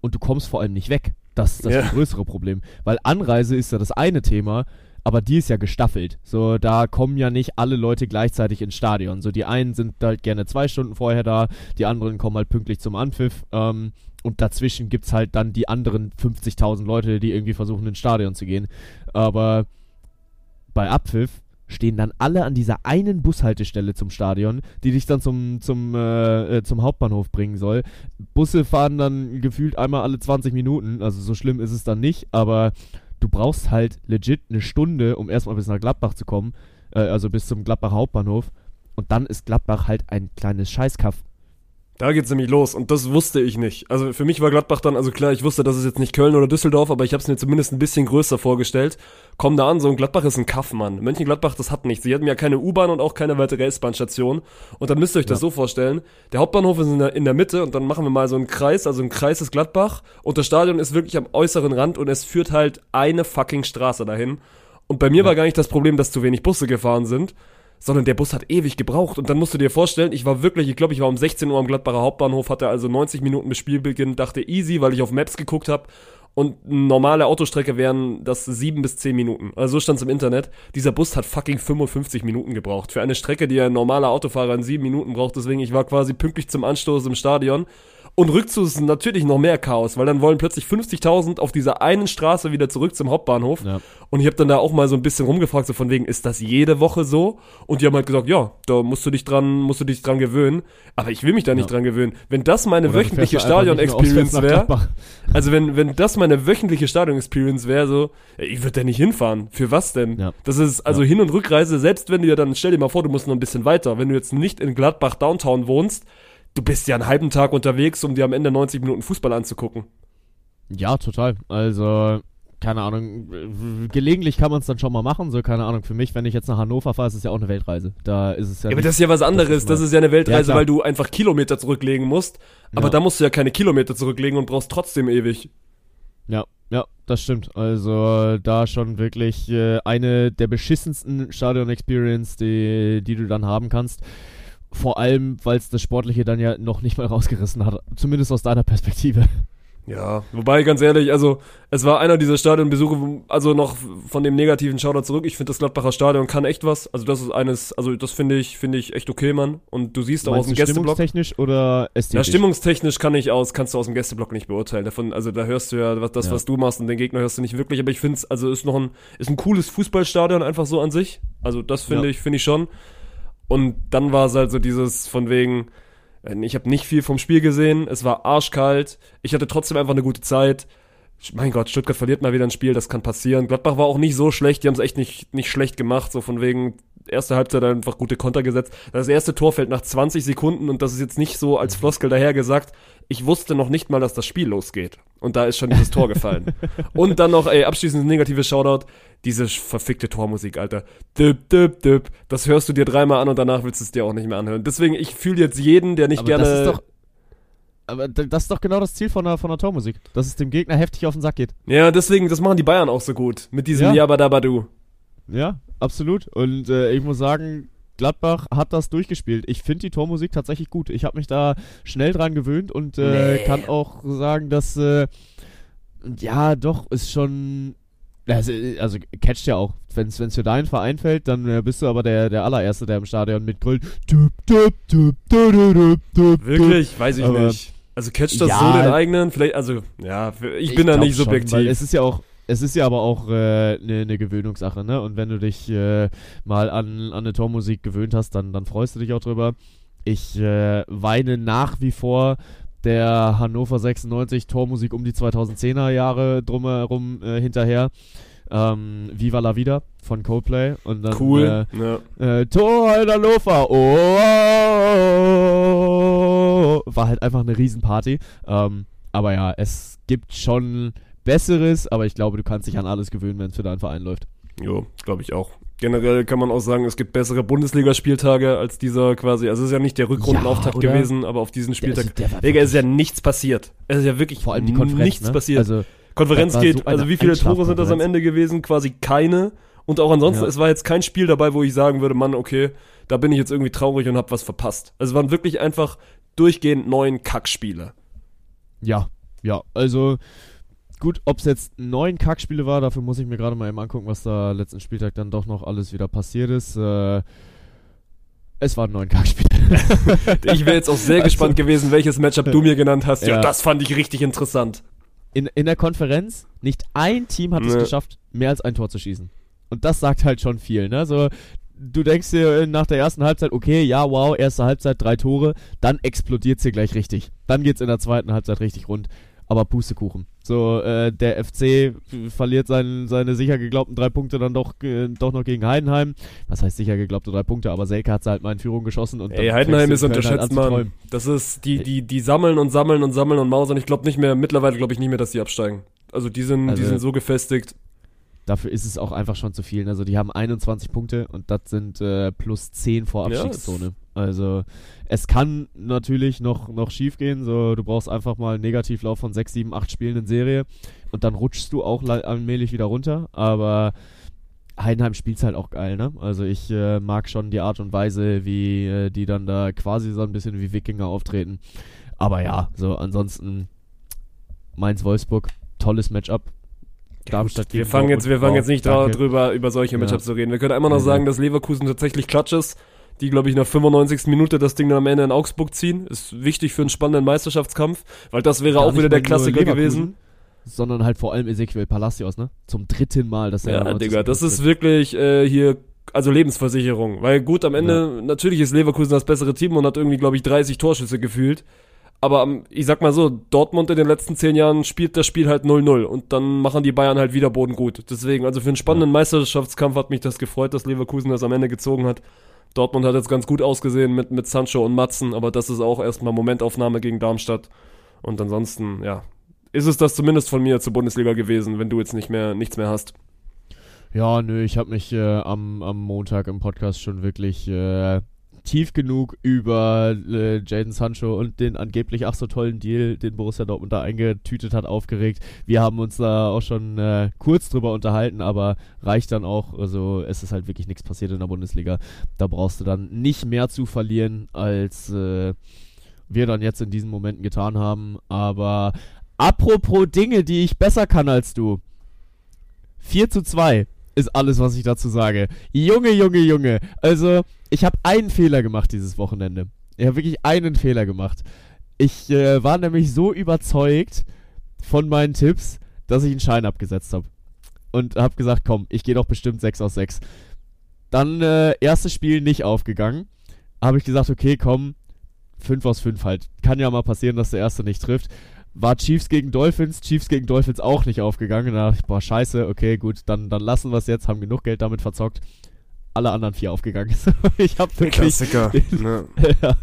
A: und du kommst vor allem nicht weg. Das ist das ja. größere Problem. Weil Anreise ist ja das eine Thema, aber die ist ja gestaffelt. So, da kommen ja nicht alle Leute gleichzeitig ins Stadion. So, die einen sind halt gerne zwei Stunden vorher da, die anderen kommen halt pünktlich zum Anpfiff. Ähm, und dazwischen gibt es halt dann die anderen 50.000 Leute, die irgendwie versuchen, ins Stadion zu gehen. Aber bei Abpfiff stehen dann alle an dieser einen Bushaltestelle zum Stadion, die dich dann zum, zum, äh, äh zum Hauptbahnhof bringen soll. Busse fahren dann gefühlt einmal alle 20 Minuten, also so schlimm ist es dann nicht, aber du brauchst halt legit eine Stunde, um erstmal bis nach Gladbach zu kommen, äh, also bis zum Gladbacher Hauptbahnhof. Und dann ist Gladbach halt ein kleines Scheißkaff.
B: Da geht's nämlich los und das wusste ich nicht. Also für mich war Gladbach dann, also klar, ich wusste, dass es jetzt nicht Köln oder Düsseldorf, aber ich habe es mir zumindest ein bisschen größer vorgestellt. Komm da an, so ein Gladbach ist ein Kaff, Mann. Mönchengladbach, das hat nichts. Sie hatten ja keine U-Bahn und auch keine weitere S-Bahn-Station. Und dann müsst ihr euch ja. das so vorstellen. Der Hauptbahnhof ist in der, in der Mitte und dann machen wir mal so einen Kreis, also ein Kreis ist Gladbach und das Stadion ist wirklich am äußeren Rand und es führt halt eine fucking Straße dahin. Und bei mir ja. war gar nicht das Problem, dass zu wenig Busse gefahren sind, sondern der Bus hat ewig gebraucht. Und dann musst du dir vorstellen, ich war wirklich, ich glaube, ich war um 16 Uhr am Gladbacher Hauptbahnhof, hatte also 90 Minuten bis Spielbeginn, dachte easy, weil ich auf Maps geguckt habe. Und eine normale Autostrecke wären das sieben bis zehn Minuten. Also so stand es im Internet. Dieser Bus hat fucking 55 Minuten gebraucht. Für eine Strecke, die ein normaler Autofahrer in sieben Minuten braucht. Deswegen, ich war quasi pünktlich zum Anstoß im Stadion und Rückzug ist natürlich noch mehr Chaos, weil dann wollen plötzlich 50.000 auf dieser einen Straße wieder zurück zum Hauptbahnhof. Ja. Und ich habe dann da auch mal so ein bisschen rumgefragt, so von wegen, ist das jede Woche so? Und die haben halt gesagt, ja, da musst du dich dran, musst du dich dran gewöhnen. Aber ich will mich da nicht ja. dran gewöhnen. Wenn das meine Oder wöchentliche Stadion-Experience wäre, also wenn, wenn das meine wöchentliche Stadion-Experience wäre, so, ich würde da nicht hinfahren. Für was denn? Ja. Das ist also Hin- und Rückreise, selbst wenn du ja dann, stell dir mal vor, du musst noch ein bisschen weiter. Wenn du jetzt nicht in Gladbach Downtown wohnst, du bist ja einen halben Tag unterwegs, um dir am Ende 90 Minuten Fußball anzugucken.
A: Ja, total. Also, keine Ahnung, gelegentlich kann man es dann schon mal machen. So, keine Ahnung, für mich, wenn ich jetzt nach Hannover fahre, ist es ja auch eine Weltreise. Da ist es ja.
B: Ja, aber das ist ja was anderes. Das ist, ja eine Weltreise, ja, weil du einfach Kilometer zurücklegen musst. Aber ja. da musst du ja keine Kilometer zurücklegen und brauchst trotzdem ewig.
A: Ja, ja, das stimmt. Also da schon wirklich äh, eine der beschissensten Stadion-Experience, die, die du dann haben kannst. Vor allem, weil es das Sportliche dann ja noch nicht mal rausgerissen hat. Zumindest aus deiner Perspektive.
B: Ja, wobei ganz ehrlich, also es war einer dieser Stadionbesuche, also noch von dem negativen Schauder zurück. Ich finde das Gladbacher Stadion kann echt was. Also das ist eines, also das finde ich, finde ich echt okay, Mann. Und du siehst auch aus dem Gästeblock.
A: Stimmungstechnisch oder ästhetisch?
B: Ja, stimmungstechnisch kann ich aus, kannst du aus dem Gästeblock nicht beurteilen. Davon, also da hörst du ja, was, das, ja. was du machst und den Gegner hörst du nicht wirklich. Aber ich finde es, also ist noch ein, ist ein cooles Fußballstadion einfach so an sich. Also das finde ja. ich, finde ich schon. Und dann war es halt so dieses von wegen, äh, ich habe nicht viel vom Spiel gesehen, es war arschkalt, ich hatte trotzdem einfach eine gute Zeit. Mein Gott, Stuttgart verliert mal wieder ein Spiel, das kann passieren. Gladbach war auch nicht so schlecht, die haben es echt nicht, nicht schlecht gemacht, so von wegen erste Halbzeit einfach gute Konter gesetzt. Das erste Tor fällt nach 20 Sekunden und das ist jetzt nicht so als Floskel dahergesagt. Ich wusste noch nicht mal, dass das Spiel losgeht. Und da ist schon dieses Tor gefallen. Und dann noch, ey, abschließend negative Shoutout. Diese verfickte Tormusik, Alter. Dip, dip, dip. Das hörst du dir dreimal an und danach willst du es dir auch nicht mehr anhören. Deswegen, ich fühle jetzt jeden, der nicht
A: Aber
B: gerne.
A: das ist doch, aber das ist doch genau das Ziel von der, von der Tormusik, dass es dem Gegner heftig auf den Sack geht.
B: ja, deswegen, das machen die Bayern auch so gut. Mit diesem
A: Ja.
B: Yabadabadu.
A: Ja, absolut. Und äh, ich muss sagen, Gladbach hat das durchgespielt. Ich finde die Tormusik tatsächlich gut. Ich habe mich da schnell dran gewöhnt und äh,
B: Nee.
A: kann auch sagen, dass äh, ja doch ist schon also, also catcht ja auch. Wenn es für deinen Verein fällt, dann äh, bist du aber der, der allererste, der im Stadion düp.
B: Wirklich? Weiß ich
A: Aber-
B: nicht. Also catcht das
A: Ja.
B: so den eigenen? Vielleicht, also, ja, ich bin da
A: glaub
B: nicht
A: schon,
B: subjektiv.
A: weil es ist ja auch, es ist ja aber auch eine äh, ne Gewöhnungssache, ne? Und wenn du dich äh, mal an, an eine Tormusik gewöhnt hast, dann, dann freust du dich auch drüber. Ich äh, weine nach wie vor der Hannover 96 Tormusik um die 2010er Jahre drumherum äh, hinterher. Ähm, Viva la Vida von Coldplay und dann
B: cool.
A: äh,
B: ja.
A: äh, Tor in Hannover, oh, oh, war halt einfach eine Riesenparty. Ähm, aber ja, es gibt schon Besseres, aber ich glaube, du kannst dich an alles gewöhnen, wenn es für deinen Verein läuft.
B: Jo, glaube ich auch. Generell kann man auch sagen, es gibt bessere Bundesligaspieltage als dieser quasi. Also es ist ja nicht der Rückrundenauftakt
A: Ja,
B: gewesen, aber auf diesen Spieltag.
A: Der- der war
B: Digga, es ist ja nichts passiert. Es ist ja wirklich
A: vor allem die Konferenz,
B: nichts
A: ne?
B: passiert.
A: Also,
B: Konferenz geht,
A: so
B: also wie viele Tore sind das am. Ende gewesen? Quasi keine. Und auch ansonsten,
A: Ja.
B: es war jetzt kein Spiel dabei, wo ich sagen würde, Mann, okay, da bin ich jetzt irgendwie traurig und hab was verpasst. Also es waren wirklich einfach durchgehend neun Kackspiele.
A: ja, ja, also gut, ob es jetzt neun Kackspiele war, dafür muss ich mir gerade mal eben angucken, was da letzten Spieltag dann doch noch alles wieder passiert ist. Äh, es waren neun Kackspiele.
B: Ich wäre jetzt auch sehr
A: Also-
B: gespannt gewesen, welches Matchup du mir genannt hast. Ja,
A: Ja.
B: das fand ich richtig interessant.
A: in, in der Konferenz, nicht ein Team hat es
B: Nee.
A: geschafft, mehr als ein Tor zu schießen. Und das sagt halt schon viel, ne? So, du denkst dir äh, nach der ersten Halbzeit, okay, ja, wow, erste Halbzeit, drei Tore, dann explodiert's hier gleich richtig. Dann geht's in der zweiten Halbzeit richtig rund. Aber Pustekuchen. So, äh, der FC verliert sein, seine sicher geglaubten drei Punkte dann doch, äh, doch noch gegen Heidenheim. Was heißt sicher geglaubte drei Punkte? Aber Selke hat halt mal in Führung geschossen. Und
B: Ey, Heidenheim ist
A: Köln
B: unterschätzt,
A: halt
B: Mann. Das ist, die, die, die sammeln und sammeln und sammeln und mausern. Ich glaube nicht mehr, mittlerweile glaube ich nicht mehr, dass die absteigen. Also die sind, die
A: Also-
B: sind so gefestigt.
A: Dafür ist es auch einfach schon zu viel. Also die haben 21 Punkte und das sind äh, plus 10 vor
B: Ja,
A: Abstiegszone. also es kann natürlich noch, noch schief gehen. So, du brauchst einfach mal einen Negativlauf von 6, 7, 8 Spielen in Serie und dann rutschst du auch allmählich wieder runter. Aber Heidenheim spielt's halt auch geil, ne? Also ich äh, mag schon die Art und Weise, wie äh, die dann da quasi so ein bisschen wie Wikinger auftreten. Aber ja, so ansonsten Mainz-Wolfsburg, tolles Matchup. Darmstadt
B: Wir
A: gegen
B: fangen jetzt, wir fangen jetzt nicht
A: Danke.
B: drüber, über solche
A: Ja.
B: Matchups zu reden. Wir können einmal noch sagen, dass Leverkusen tatsächlich Klatsch ist. Die, glaube ich, nach 95. Minute das Ding dann am Ende in Augsburg ziehen. Ist wichtig für einen spannenden Meisterschaftskampf, weil das wäre
A: Gar
B: auch wieder der Klassiker gewesen.
A: Sondern halt vor allem Ezequiel Palacios, ne? Zum dritten Mal, dass er
B: Ja,
A: 90.
B: Digga, das ist wirklich äh, hier, also Lebensversicherung. Weil gut, am Ende, natürlich ist Leverkusen das bessere Team und hat irgendwie, glaube ich, 30 Torschüsse gefühlt. Aber am- ich sag mal so, Dortmund in den letzten 10 Jahren spielt das Spiel halt 0-0 und dann machen die Bayern halt wieder Boden gut. Deswegen, also für einen spannenden Meisterschaftskampf hat mich das gefreut, dass Leverkusen das am Ende gezogen hat. Dortmund hat jetzt ganz gut ausgesehen mit, mit Sancho und Matzen, aber das ist auch erstmal Momentaufnahme gegen Darmstadt. Und ansonsten, ja, ist es das zumindest von mir zur Bundesliga gewesen, wenn du jetzt nicht mehr, nichts mehr hast.
A: Ja, nö, ich habe mich äh, am, am Montag im Podcast schon wirklich äh, tief genug über äh, Jaden Sancho und den angeblich ach so tollen Deal, den Borussia Dortmund da eingetütet hat, aufgeregt. Wir haben uns da auch schon äh, kurz drüber unterhalten, aber reicht dann auch. Also es ist halt wirklich nichts passiert in der Bundesliga. Da brauchst du dann nicht mehr zu verlieren, als äh, wir dann jetzt in diesen Momenten getan haben. Aber apropos Dinge, die ich besser kann als du. 4 zu 2 ist alles, was ich dazu sage. Junge, Junge, Junge. Also, ich habe einen Fehler gemacht dieses Wochenende. Ich habe wirklich einen Fehler gemacht. Ich äh, war nämlich so überzeugt von meinen Tipps, dass ich einen Schein abgesetzt habe. Und habe gesagt, komm, ich gehe doch bestimmt 6 aus 6. Dann äh, erstes Spiel nicht aufgegangen. Habe ich gesagt, okay, komm, 5 aus 5 halt. Kann ja mal passieren, dass der erste nicht trifft. War Chiefs gegen Dolphins, Chiefs gegen Dolphins auch nicht aufgegangen. Da dachte ich, boah, scheiße, okay, gut, dann, dann lassen wir es jetzt, haben genug Geld damit verzockt. alle anderen vier aufgegangen. ich habe wirklich.
B: Klassiker. Ne?
A: ja,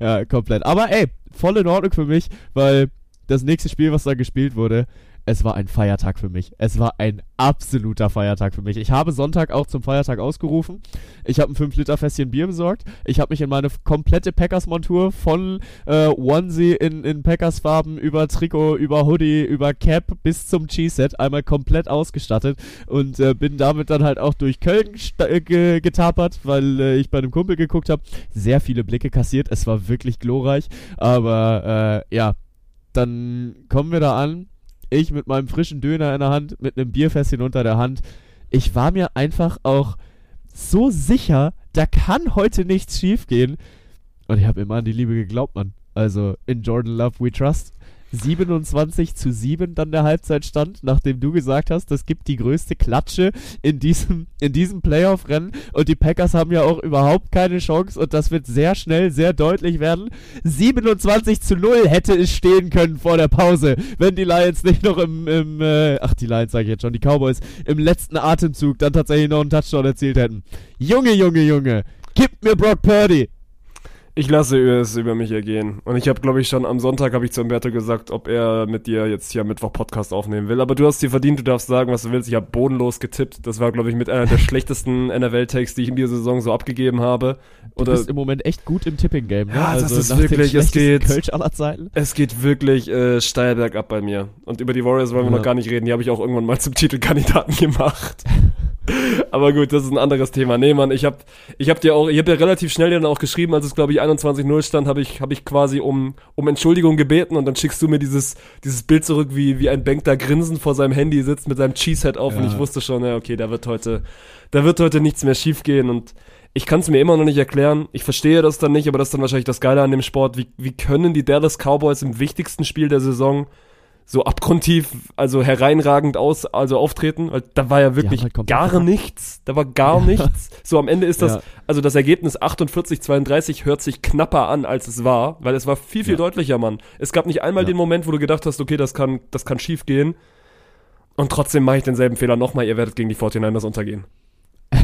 A: ja, komplett. Aber ey, voll in Ordnung für mich, weil das nächste Spiel, was da gespielt wurde, es war ein Feiertag für mich. Es war ein absoluter Feiertag für mich. Ich habe Sonntag auch zum Feiertag ausgerufen. Ich habe ein 5-Liter-Fässchen Bier besorgt. Ich habe mich in meine komplette Packers-Montur von äh, Onesie in, in Packers-Farben über Trikot, über Hoodie, über Cap bis zum Cheese-Set einmal komplett ausgestattet und äh, bin damit dann halt auch durch Köln äh, getapert, weil äh, ich bei einem Kumpel geguckt habe. Sehr viele Blicke kassiert. Es war wirklich glorreich. Aber äh, ja, dann kommen wir da an ich mit meinem frischen Döner in der Hand, mit einem Bierfässchen unter der Hand. Ich war mir einfach auch so sicher, da kann heute nichts schiefgehen. Und ich habe immer an die Liebe geglaubt, Mann. Also in Jordan Love We Trust. 27 zu 7 dann der Halbzeitstand, nachdem du gesagt hast, das gibt die größte Klatsche in diesem, in diesem Playoff-Rennen und die Packers haben ja auch überhaupt keine Chance und das wird sehr schnell, sehr deutlich werden. 27 zu 0 hätte es stehen können vor der Pause, wenn die Lions nicht noch im, im äh, ach die Lions sage ich jetzt schon, die Cowboys im letzten Atemzug dann tatsächlich noch einen Touchdown erzielt hätten. Junge, Junge, Junge, gib mir Brock Purdy.
B: Ich lasse es über mich ergehen. Und ich habe, glaube ich, schon am Sonntag habe ich zu Umberto gesagt, ob er mit dir jetzt hier am Mittwoch Podcast aufnehmen will. Aber du hast dir verdient, du darfst sagen, was du willst. Ich habe bodenlos getippt. Das war, glaube ich, mit einer der schlechtesten NFL-Takes, die ich in dieser Saison so abgegeben habe.
A: Oder du bist im Moment echt gut im Tipping-Game. Ne?
B: Ja, also das ist wirklich, es geht,
A: Kölsch aller Zeiten.
B: es geht wirklich äh, steil bergab bei mir. Und über die Warriors wollen wir
A: Ja.
B: noch gar nicht reden. Die habe ich auch irgendwann mal zum Titelkandidaten gemacht. Aber gut, das ist ein anderes Thema. Nee, Mann, ich hab, ich hab dir auch, ich hab ja relativ schnell dir dann auch geschrieben, als es glaube ich 21-0 stand, habe ich, hab ich quasi um, um Entschuldigung gebeten und dann schickst du mir dieses, dieses Bild zurück, wie, wie ein Bank da grinsend vor seinem Handy sitzt mit seinem Cheesehead auf und
A: Ja.
B: ich wusste schon, ja, okay, da wird heute, da wird heute nichts mehr schiefgehen und ich kann es mir immer noch nicht erklären. Ich verstehe das dann nicht, aber das ist dann wahrscheinlich das Geile an dem Sport. Wie, wie können die Dallas Cowboys im wichtigsten Spiel der Saison so abgrundtief, also hereinragend aus, also auftreten, weil da war ja wirklich
A: halt
B: gar nichts, da war gar
A: Ja.
B: nichts. So am Ende ist das,
A: Ja.
B: also das Ergebnis 48-32 hört sich knapper an, als es war, weil es war viel, viel
A: Ja.
B: deutlicher, Mann. Es gab nicht einmal den Moment, wo du gedacht hast, okay, das kann, das kann schief gehen. Und trotzdem mache ich denselben Fehler nochmal, ihr werdet gegen die 49ers untergehen.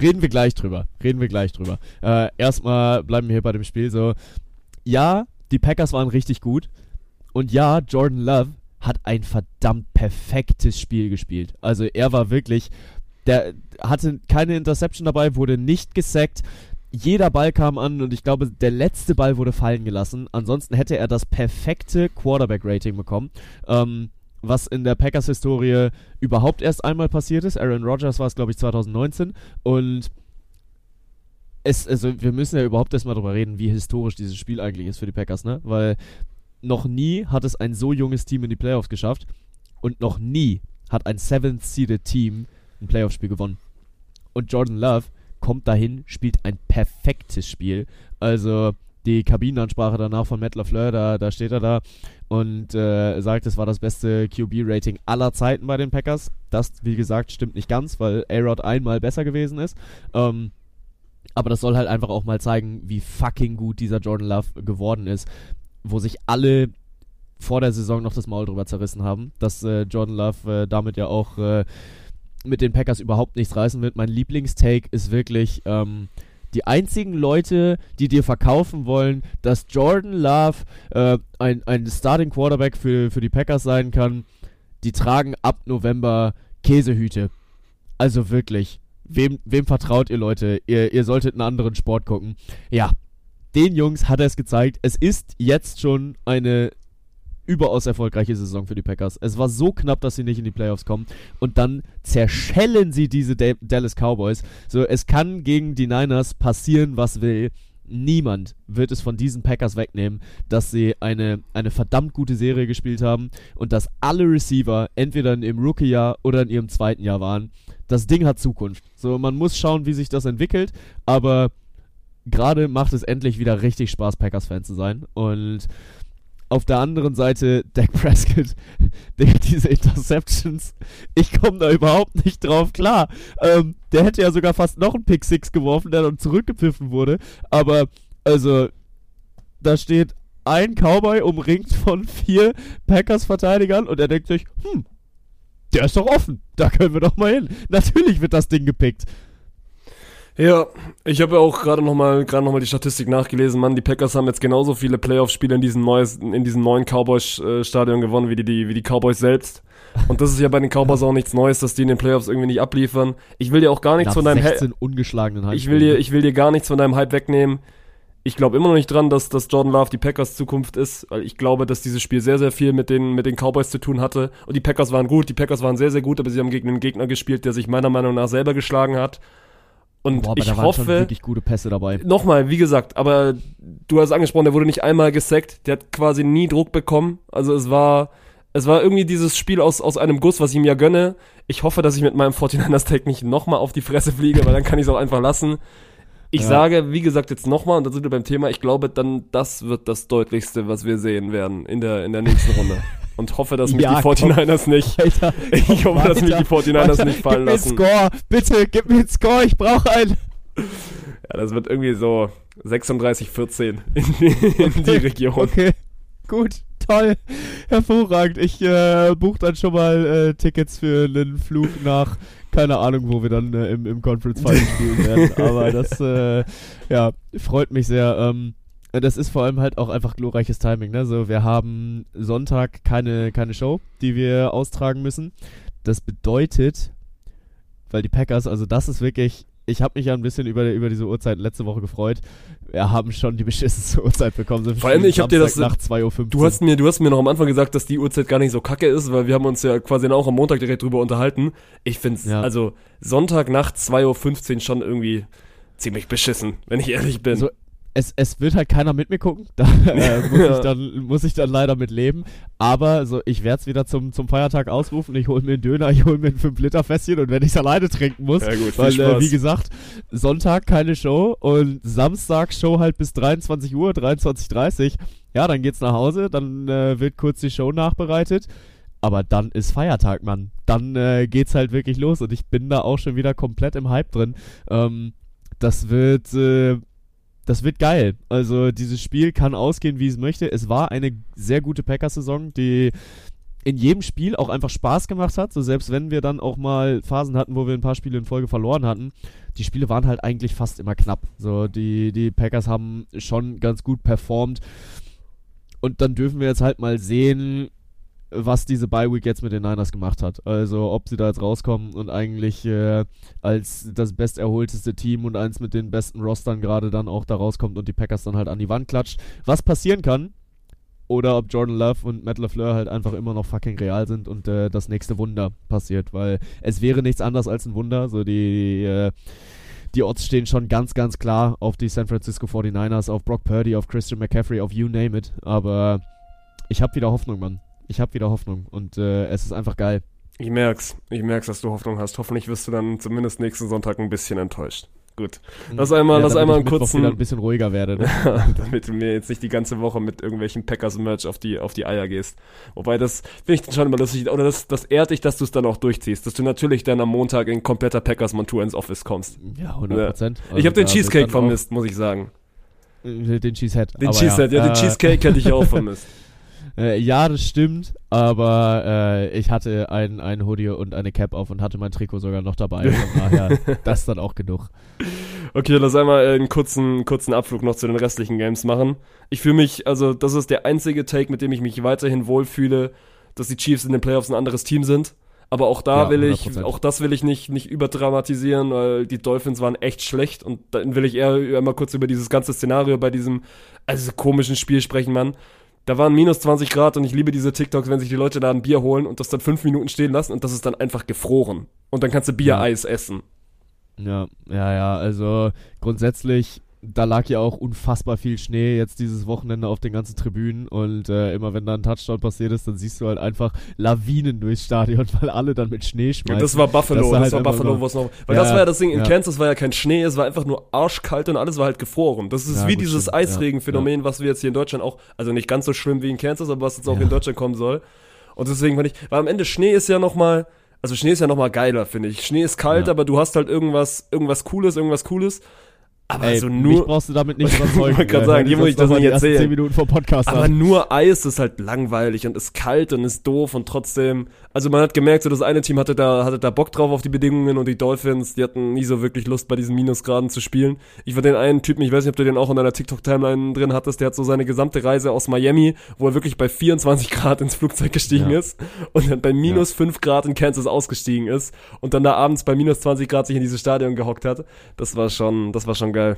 A: Reden wir gleich drüber. Reden wir gleich drüber. Äh, erstmal bleiben wir hier bei dem Spiel so. Ja, die Packers waren richtig gut. Und ja, Jordan Love hat ein verdammt perfektes Spiel gespielt. Also er war wirklich, der hatte keine Interception dabei, wurde nicht gesackt. Jeder Ball kam an und ich glaube, der letzte Ball wurde fallen gelassen. Ansonsten hätte er das perfekte Quarterback-Rating bekommen. Ähm, was in der Packers-Historie überhaupt erst einmal passiert ist. Aaron Rodgers war es, glaube ich, 2019. Und es, also wir müssen ja überhaupt erstmal darüber reden, wie historisch dieses Spiel eigentlich ist für die Packers, ne? Weil noch nie hat es ein so junges Team in die Playoffs geschafft und noch nie hat ein Seventh-Seeded Team ein Playoff-Spiel gewonnen. Und Jordan Love kommt dahin, spielt ein perfektes Spiel. Also die Kabinenansprache danach von Matt LaFleur, da, da steht er da und äh, sagt, es war das beste QB-Rating aller Zeiten bei den Packers. Das, wie gesagt, stimmt nicht ganz, weil A-Rod einmal besser gewesen ist. Ähm, aber das soll halt einfach auch mal zeigen, wie fucking gut dieser Jordan Love geworden ist, wo sich alle vor der Saison noch das Maul drüber zerrissen haben, dass äh, Jordan Love äh, damit ja auch äh, mit den Packers überhaupt nichts reißen wird. Mein Lieblingstake ist wirklich, ähm, die einzigen Leute, die dir verkaufen wollen, dass Jordan Love äh, ein, ein Starting Quarterback für, für die Packers sein kann, die tragen ab November Käsehüte. Also wirklich. Wem, wem vertraut ihr Leute? Ihr, ihr solltet einen anderen Sport gucken. Ja, den Jungs hat er es gezeigt. Es ist jetzt schon eine überaus erfolgreiche Saison für die Packers. Es war so knapp, dass sie nicht in die Playoffs kommen. Und dann zerschellen sie diese Da- Dallas Cowboys. So, es kann gegen die Niners passieren, was will. Niemand wird es von diesen Packers wegnehmen, dass sie eine, eine verdammt gute Serie gespielt haben und dass alle Receiver entweder in ihrem Rookie-Jahr oder in ihrem zweiten Jahr waren. Das Ding hat Zukunft. So, man muss schauen, wie sich das entwickelt, aber gerade macht es endlich wieder richtig Spaß, Packers-Fan zu sein. Und auf der anderen Seite Dak Prescott, diese Interceptions, ich komme da überhaupt nicht drauf klar. Ähm, der hätte ja sogar fast noch einen Pick Six geworfen, der dann zurückgepfiffen wurde. Aber, also, da steht ein Cowboy umringt von vier Packers-Verteidigern und er denkt sich, hm, der ist doch offen, da können wir doch mal hin. Natürlich wird das Ding gepickt.
B: Ja, ich habe ja auch gerade nochmal gerade noch mal die Statistik nachgelesen, Mann. Die Packers haben jetzt genauso viele Playoff-Spiele in diesem neues, in diesem neuen Cowboys-Stadion gewonnen wie die, die, wie die Cowboys selbst. Und das ist ja bei den Cowboys auch nichts Neues, dass die in den Playoffs irgendwie nicht abliefern. Ich will dir auch gar nichts
A: Nach
B: von deinem
A: 16 ungeschlagenen
B: ich will dir, ich will dir gar nichts von deinem Hype wegnehmen. Ich glaube immer noch nicht dran, dass, dass Jordan Love die Packers Zukunft ist, weil ich glaube, dass dieses Spiel sehr, sehr viel mit den, mit den Cowboys zu tun hatte. Und die Packers waren gut, die Packers waren sehr, sehr gut, aber sie haben gegen einen Gegner gespielt, der sich meiner Meinung nach selber geschlagen hat. Und
A: Boah,
B: ich hoffe,
A: wirklich gute Pässe dabei.
B: nochmal, wie gesagt, aber du hast angesprochen, der wurde nicht einmal gesackt, der hat quasi nie Druck bekommen. Also es war, es war irgendwie dieses Spiel aus, aus einem Guss, was ich ihm ja gönne. Ich hoffe, dass ich mit meinem 49ers-Tag nicht nochmal auf die Fresse fliege, weil dann kann ich es auch einfach lassen. Ich
A: Ja.
B: sage, wie gesagt, jetzt nochmal, und da sind wir beim Thema, ich glaube, dann das wird das deutlichste, was wir sehen werden in der, in der nächsten Runde. Und hoffe, dass mich
A: Ja,
B: die
A: komm.
B: 49ers nicht,
A: Alter,
B: ich hoffe, dass mich die
A: weiter,
B: 49ers
A: weiter.
B: nicht fallen
A: gib mir
B: lassen.
A: einen Score, bitte, gib mir einen Score, ich brauche einen.
B: Ja, das wird irgendwie so 36, 14 in die, in die Region.
A: Okay, gut, toll, hervorragend. Ich äh, buche dann schon mal äh, Tickets für einen Flug nach, keine Ahnung, wo wir dann äh, im, im Conference Final spielen werden. Aber das, äh, ja, freut mich sehr. Ähm, das ist vor allem halt auch einfach glorreiches Timing. Ne? So, wir haben Sonntag keine, keine Show, die wir austragen müssen. Das bedeutet, weil die Packers, also das ist wirklich, ich habe mich ja ein bisschen über, über diese Uhrzeit letzte Woche gefreut. Wir haben schon die beschissenste Uhrzeit bekommen. So
B: Vor allem, ich hab dir das-
A: Samstag nach 2.15 Uhr.
B: Du hast mir, du hast mir noch am Anfang gesagt, dass die Uhrzeit gar nicht so kacke ist, weil wir haben uns ja quasi auch am Montag direkt drüber unterhalten. Ich find's,
A: Ja.
B: also Sonntagnacht 2.15 Uhr schon irgendwie ziemlich beschissen, wenn ich ehrlich bin.
A: So, es, es wird halt keiner mit mir gucken. Da äh, muss,
B: Ja.
A: ich dann, muss ich dann leider mit leben. Aber so, ich werde es wieder zum, zum Feiertag ausrufen. Ich hole mir einen Döner, ich hole mir ein 5-Liter-Fässchen und wenn ich es alleine trinken muss,
B: ja gut,
A: Weil, äh, wie gesagt, Sonntag keine Show und Samstag Show halt bis 23 Uhr, 23.30 Ja, dann geht's nach Hause, dann äh, wird kurz die Show nachbereitet. Aber dann ist Feiertag, Mann. Dann äh, geht's halt wirklich los und ich bin da auch schon wieder komplett im Hype drin. Ähm, das wird, äh, das wird geil. Also dieses Spiel kann ausgehen, wie es möchte. Es war eine sehr gute Packers-Saison, die in jedem Spiel auch einfach Spaß gemacht hat. So selbst wenn wir dann auch mal Phasen hatten, wo wir ein paar Spiele in Folge verloren hatten, die Spiele waren halt eigentlich fast immer knapp. So die die Packers haben schon ganz gut performt. Und dann dürfen wir jetzt halt mal sehen, was diese Bye Week jetzt mit den Niners gemacht hat. Also ob sie da jetzt rauskommen und eigentlich äh, als das besterholteste Team und eins mit den besten Rostern gerade dann auch da rauskommt und die Packers dann halt an die Wand klatscht. Was passieren kann, oder ob Jordan Love und Matt LaFleur halt einfach immer noch fucking real sind und äh, das nächste Wunder passiert, weil es wäre nichts anderes als ein Wunder. So die, äh, die Odds stehen schon ganz, ganz klar auf die San Francisco 49ers, auf Brock Purdy, auf Christian McCaffrey, auf you name it. Aber ich habe wieder Hoffnung, Mann. Ich habe wieder Hoffnung und äh, es ist einfach geil.
B: Ich merk's. Ich merk's, dass du Hoffnung hast. Hoffentlich wirst du dann zumindest nächsten Sonntag ein bisschen enttäuscht. Gut. Lass einmal, lass
A: damit
B: einmal
A: ich
B: einen kurzen,
A: ein bisschen ruhiger werde. Ne?
B: damit du mir jetzt nicht die ganze Woche mit irgendwelchen Packers-Merch auf die, auf die Eier gehst. Wobei das finde ich dann schon immer lustig, oder das, das ehrt dich, dass du es dann auch durchziehst, dass du natürlich dann am Montag in kompletter Packers-Montur ins Office kommst.
A: Ja, 100 Prozent.
B: ich habe den Cheesecake vermisst, muss ich sagen.
A: Den Cheesehead.
B: Den Cheesehead, ja, den
A: Äh,
B: Cheesecake hätte ich auch vermisst.
A: Äh, ja, das stimmt, aber äh, ich hatte ein, ein Hoodie und eine Cap auf und hatte mein Trikot sogar noch dabei. Von daher, das ist dann auch genug.
B: Okay, lass einmal äh, einen kurzen, kurzen Abflug noch zu den restlichen Games machen. Ich fühle mich, also das ist der einzige Take, mit dem ich mich weiterhin wohlfühle, dass die Chiefs in den Playoffs ein anderes Team sind. Aber auch da
A: Ja,
B: will ich,
A: 100%.
B: auch das will ich nicht, nicht überdramatisieren, weil die Dolphins waren echt schlecht und dann will ich eher mal kurz über dieses ganze Szenario bei diesem, also komischen Spiel sprechen, Mann. Da waren minus 20 Grad und ich liebe diese TikToks, wenn sich die Leute da ein Bier holen und das dann fünf Minuten stehen lassen und das ist dann einfach gefroren. Und dann kannst du Biereis essen.
A: Ja, ja, ja, also grundsätzlich, da lag ja auch unfassbar viel Schnee jetzt dieses Wochenende auf den ganzen Tribünen und äh, immer wenn da ein Touchdown passiert ist, dann siehst du halt einfach Lawinen durchs Stadion, weil alle dann mit Schnee schmeißen.
B: das war Buffalo,
A: Das
B: das,
A: war halt
B: war
A: einfach
B: Buffalo,
A: nur-
B: was noch. Weil
A: Ja,
B: das war ja das Ding, in
A: ja.
B: Kansas war ja kein Schnee, es war einfach nur arschkalt und alles war halt gefroren. Das ist
A: Ja,
B: wie
A: gut,
B: dieses. Eisregenphänomen, was wir jetzt hier in Deutschland auch, also nicht ganz so schlimm wie in Kansas, aber was jetzt auch in Deutschland kommen soll. Und deswegen fand ich, weil am Ende Schnee ist ja nochmal, also Schnee ist ja nochmal geiler, finde ich. Schnee ist kalt, aber du hast halt irgendwas, irgendwas Cooles, irgendwas Cooles. Aber
A: Ey,
B: also
A: mich
B: nur,
A: brauchst du damit nicht
B: Ich
A: überzeugen.
B: grad
A: Äh,
B: sagen, hier muss ich das nicht erzählen.
A: 10 Minuten vom Podcast
B: aber
A: an.
B: nur Eis ist halt langweilig und ist kalt und ist doof und trotzdem, also man hat gemerkt, so das eine Team hatte da, hatte da Bock drauf auf die Bedingungen und die Dolphins, die hatten nie so wirklich Lust bei diesen Minusgraden zu spielen. Ich war den einen Typen, ich weiß nicht, ob du den auch in deiner TikTok-Timeline drin hattest, der hat so seine gesamte Reise aus Miami, wo er wirklich bei 24 Grad ins Flugzeug gestiegen ja. ist und dann bei minus ja. 5 Grad in Kansas ausgestiegen ist und dann da abends bei minus 20 Grad sich in dieses Stadion gehockt hat. Das war schon, das war schon geil.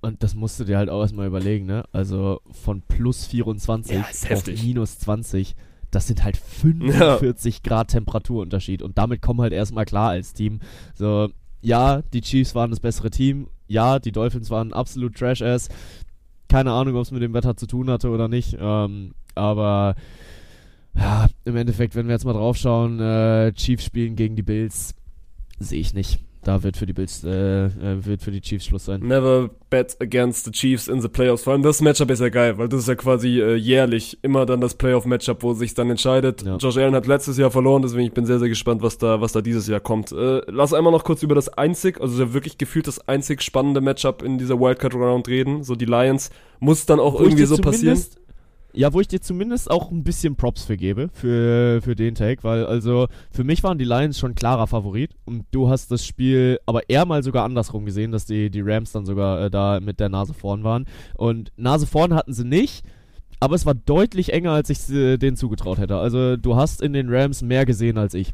A: Und das musst du dir halt auch erstmal überlegen, ne? Also von plus 24 ja, auf minus 20 das sind halt 45 ja. Grad Temperaturunterschied und damit kommen halt erstmal klar als Team. So, ja, die Chiefs waren das bessere Team, ja, die Dolphins waren absolut Trash-Ass. Keine Ahnung, ob es mit dem Wetter zu tun hatte oder nicht, ähm, aber ja, im Endeffekt, wenn wir jetzt mal draufschauen, äh, Chiefs spielen gegen die Bills, sehe ich nicht da wird für die Bills, äh, äh, wird für die Chiefs Schluss sein.
B: Never bet against the Chiefs in the Playoffs. Vor allem das Matchup ist ja geil, weil das ist ja quasi äh, jährlich immer dann das Playoff-Matchup, wo sich dann entscheidet. Ja. Josh Allen hat letztes Jahr verloren, deswegen ich bin sehr, sehr gespannt, was da, was da dieses Jahr kommt. Äh, lass einmal noch kurz über das einzig, also wirklich gefühlt das einzig spannende Matchup in dieser Wildcard-Round reden. So die Lions muss dann auch wo irgendwie so passieren
A: ja, wo ich dir zumindest auch ein bisschen Props für gebe, für, für den Take, weil also für mich waren die Lions schon klarer Favorit und du hast das Spiel aber eher mal sogar andersrum gesehen, dass die, die Rams dann sogar äh, da mit der Nase vorn waren. Und Nase vorn hatten sie nicht, aber es war deutlich enger, als ich äh, denen zugetraut hätte. Also du hast in den Rams mehr gesehen als ich.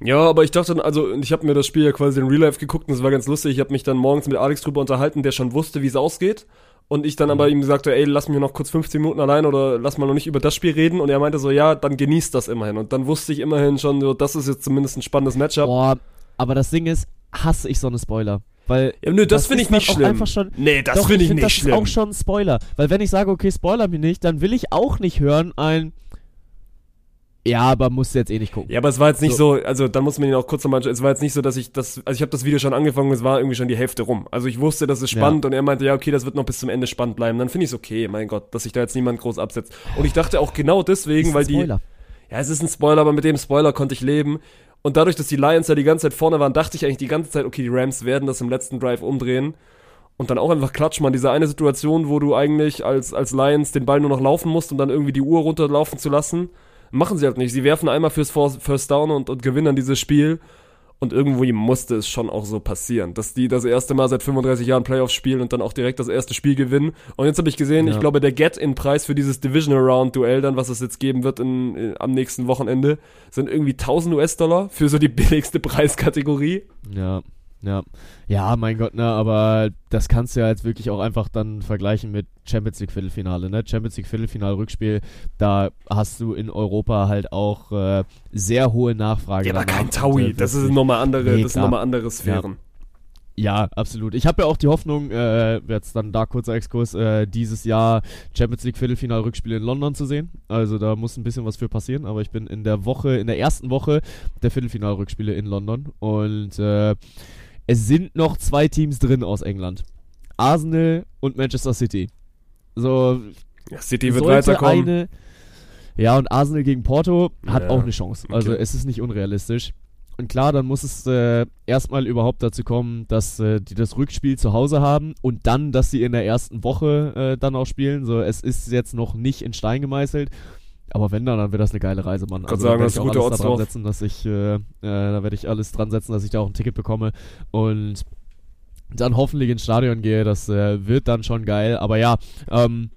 B: Ja, aber ich dachte, also ich habe mir das Spiel ja quasi in Real Life geguckt und es war ganz lustig. Ich habe mich dann morgens mit Alex drüber unterhalten, der schon wusste, wie es ausgeht und ich dann aber mhm. ihm gesagt ey, lass mich noch kurz 15 Minuten allein oder lass mal noch nicht über das Spiel reden. Und er meinte so, ja, dann genießt das immerhin. Und dann wusste ich immerhin schon, so, das ist jetzt zumindest ein spannendes Matchup. Boah,
A: aber das Ding ist, hasse ich so eine Spoiler. Weil
B: ja, nö, das, das finde ich nicht schlimm.
A: Einfach schon,
B: nee, das finde ich, find, nicht das schlimm.
A: Das ist auch schon ein Spoiler. Weil wenn ich sage, okay, spoiler mich nicht, dann will ich auch nicht hören ein ja, aber musst du jetzt eh nicht gucken.
B: Ja, aber es war jetzt nicht so, so also dann muss man ihn auch kurz nochmal, es war jetzt nicht so, dass ich das, also ich habe das Video schon angefangen, es war irgendwie schon die Hälfte rum. Also ich wusste, das ist spannend ja. und er meinte, ja, okay, das wird noch bis zum Ende spannend bleiben. Dann finde ich es okay, mein Gott, dass sich da jetzt niemand groß absetzt. Und ich dachte auch genau deswegen, weil die. Ja, es ist ein Spoiler, aber mit dem Spoiler konnte ich leben. Und dadurch, dass die Lions ja die ganze Zeit vorne waren, dachte ich eigentlich die ganze Zeit, okay, die Rams werden das im letzten Drive umdrehen. Und dann auch einfach klatsch, man, diese eine Situation, wo du eigentlich als, als Lions den Ball nur noch laufen musst, um dann irgendwie die Uhr runterlaufen zu lassen machen sie halt nicht. Sie werfen einmal fürs First Down und, und gewinnen dann dieses Spiel. Und irgendwo musste es schon auch so passieren, dass die das erste Mal seit 35 Jahren Playoffs spielen und dann auch direkt das erste Spiel gewinnen. Und jetzt habe ich gesehen, ja. ich glaube, der Get-In-Preis für dieses Divisional Round Duell, dann was es jetzt geben wird in, in, am nächsten Wochenende, sind irgendwie 1000 US-Dollar für so die billigste Preiskategorie.
A: Ja. Ja, ja, mein Gott, ne, aber das kannst du ja jetzt wirklich auch einfach dann vergleichen mit Champions League Viertelfinale, ne? Champions League Viertelfinale Rückspiel, da hast du in Europa halt auch äh, sehr hohe Nachfrage.
B: Ja, aber kein Taui, das ist nochmal andere, nee, das sind nochmal andere Sphären.
A: Ja. Ja, absolut. Ich habe ja auch die Hoffnung, äh, jetzt dann da kurzer Exkurs, äh, dieses Jahr Champions League Viertelfinal-Rückspiel in London zu sehen. Also da muss ein bisschen was für passieren, aber ich bin in der Woche, in der ersten Woche der Viertelfinal-Rückspiele in London und äh, es sind noch zwei Teams drin aus England. Arsenal und Manchester City. So.
B: City wird weiterkommen.
A: Eine, ja, und Arsenal gegen Porto hat ja, auch eine Chance. Also okay. es ist nicht unrealistisch. Und klar, dann muss es äh, erstmal überhaupt dazu kommen, dass äh, die das Rückspiel zu Hause haben und dann, dass sie in der ersten Woche äh, dann auch spielen. So, es ist jetzt noch nicht in Stein gemeißelt. Aber wenn dann, dann wird das eine geile Reise, Mann.
B: Kann also, sagen,
A: da werde
B: ich
A: auch alles dran setzen, dass ich, äh, äh, da werde ich alles dran setzen, dass ich da auch ein Ticket bekomme und dann hoffentlich ins Stadion gehe. Das äh, wird dann schon geil. Aber ja, ähm,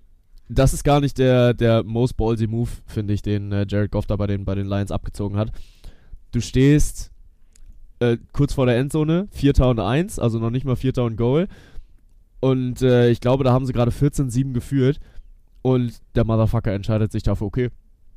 A: das ist gar nicht der, der most ballsy Move, finde ich, den äh, Jared Goff da bei den, bei den Lions abgezogen hat. Du stehst äh, kurz vor der Endzone, 4 und 1, also noch nicht mal 4 und Goal. Und äh, ich glaube, da haben sie gerade 14-7 geführt. Und der Motherfucker entscheidet sich dafür, okay,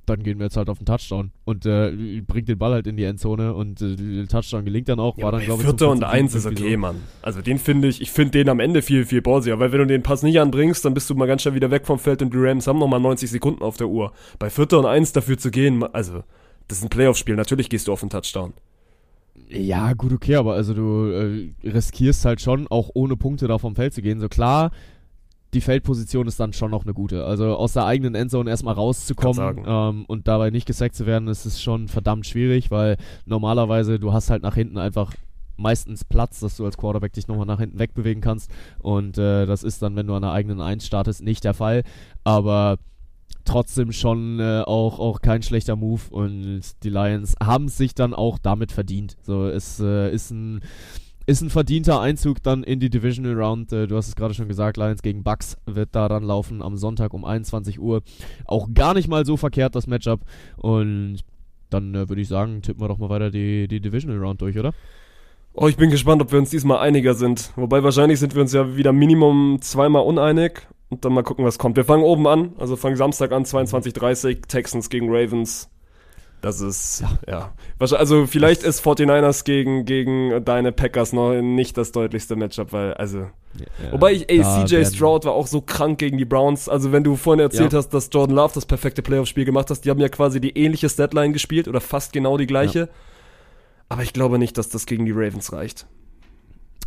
A: dann gehen wir jetzt halt auf den Touchdown und äh, bringt den Ball halt in die Endzone und äh, der Touchdown gelingt dann auch.
B: Ja, war dann, glaube ich, Vierter und Eins ist okay, so. Mann. Also den finde ich, ich finde den am Ende viel, viel ballsier, weil wenn du den Pass nicht anbringst, dann bist du mal ganz schnell wieder weg vom Feld und die Rams haben nochmal 90 Sekunden auf der Uhr. Bei Vierter und Eins dafür zu gehen, also das ist ein Playoff-Spiel, natürlich gehst du auf den Touchdown.
A: Ja, gut, okay, aber also du äh, riskierst halt schon, auch ohne Punkte da vom Feld zu gehen. So klar, die Feldposition ist dann schon noch eine gute. Also aus der eigenen Endzone erstmal rauszukommen ähm, und dabei nicht gesackt zu werden, ist es schon verdammt schwierig, weil normalerweise du hast halt nach hinten einfach meistens Platz, dass du als Quarterback dich nochmal nach hinten wegbewegen kannst. Und äh, das ist dann, wenn du an der eigenen Eins startest, nicht der Fall. Aber trotzdem schon äh, auch, auch kein schlechter Move und die Lions haben es sich dann auch damit verdient. So, es äh, ist ein ist ein verdienter Einzug dann in die Divisional Round. Äh, du hast es gerade schon gesagt, Lions gegen Bucks wird da dann laufen am Sonntag um 21 Uhr. Auch gar nicht mal so verkehrt das Matchup. Und dann äh, würde ich sagen, tippen wir doch mal weiter die, die Divisional Round durch, oder?
B: Oh, ich bin gespannt, ob wir uns diesmal einiger sind. Wobei wahrscheinlich sind wir uns ja wieder Minimum zweimal uneinig. Und dann mal gucken, was kommt. Wir fangen oben an. Also fangen Samstag an, 22.30 Texans gegen Ravens. Das ist, ja. ja. Also vielleicht ist 49ers gegen, gegen deine Packers noch nicht das deutlichste Matchup, weil, also. Ja, wobei ich, ey, CJ Stroud war auch so krank gegen die Browns. Also wenn du vorhin erzählt ja. hast, dass Jordan Love das perfekte Playoff-Spiel gemacht hast, die haben ja quasi die ähnliche Statline gespielt oder fast genau die gleiche. Aber ich glaube nicht, dass das gegen die Ravens reicht.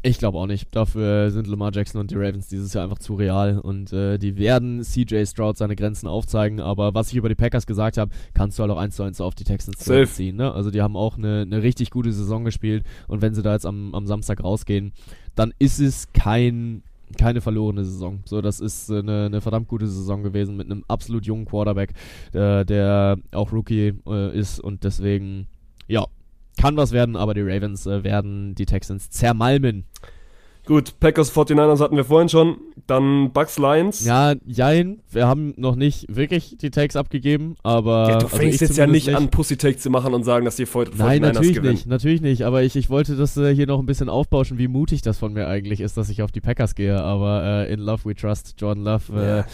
A: Ich glaube auch nicht. Dafür sind Lamar Jackson und die Ravens dieses Jahr einfach zu real und äh, die werden CJ Stroud seine Grenzen aufzeigen. Aber was ich über die Packers gesagt habe, kannst du halt auch eins zu eins auf die Texans ziehen. Ne? Also die haben auch eine, eine richtig gute Saison gespielt und wenn sie da jetzt am, am Samstag rausgehen, dann ist es kein keine verlorene Saison. So, das ist äh, eine, eine, verdammt gute Saison gewesen mit einem absolut jungen Quarterback, äh, der auch Rookie äh, ist und deswegen, ja, kann was werden, aber die Ravens äh, werden die Texans zermalmen.
B: Gut, Packers 49ers hatten wir vorhin schon. Dann Bucks Lions.
A: Ja, jein. Wir haben noch nicht wirklich die Takes abgegeben, aber.
B: Ja, du also fängst also jetzt ja nicht, nicht, an, Pussy-Takes zu machen und sagen, dass die 49ers
A: Nein, natürlich gewinnen. nicht, natürlich nicht. Aber ich, ich wollte das äh, hier noch ein bisschen aufbauschen, wie mutig das von mir eigentlich ist, dass ich auf die Packers gehe. Aber äh, in Love we trust, Jordan Love. Äh, ja,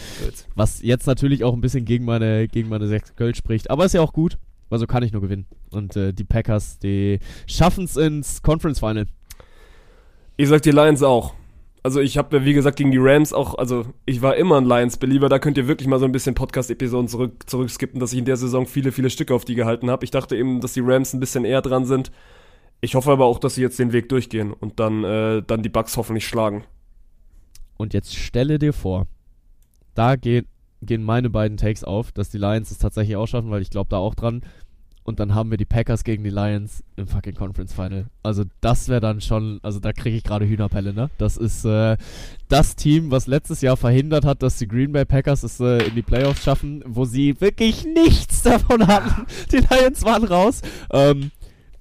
A: was jetzt natürlich auch ein bisschen gegen meine, gegen meine 6 Gold spricht. Aber ist ja auch gut. Also kann ich nur gewinnen. Und äh, die Packers, die schaffen es ins Conference Final.
B: Ich sag die Lions auch. Also ich habe ja wie gesagt gegen die Rams auch, also ich war immer ein Lions-Belieber, da könnt ihr wirklich mal so ein bisschen Podcast-Episoden zurück, zurückskippen, dass ich in der Saison viele, viele Stücke auf die gehalten habe. Ich dachte eben, dass die Rams ein bisschen eher dran sind. Ich hoffe aber auch, dass sie jetzt den Weg durchgehen und dann, äh, dann die Bucks hoffentlich schlagen.
A: Und jetzt stelle dir vor, da geht, gehen meine beiden Takes auf, dass die Lions es tatsächlich auch schaffen, weil ich glaube da auch dran. Und dann haben wir die Packers gegen die Lions im fucking Conference Final. Also das wäre dann schon, also da kriege ich gerade Hühnerpelle, ne? Das ist äh, das Team, was letztes Jahr verhindert hat, dass die Green Bay Packers es äh, in die Playoffs schaffen, wo sie wirklich nichts davon hatten. Die Lions waren raus. Ähm,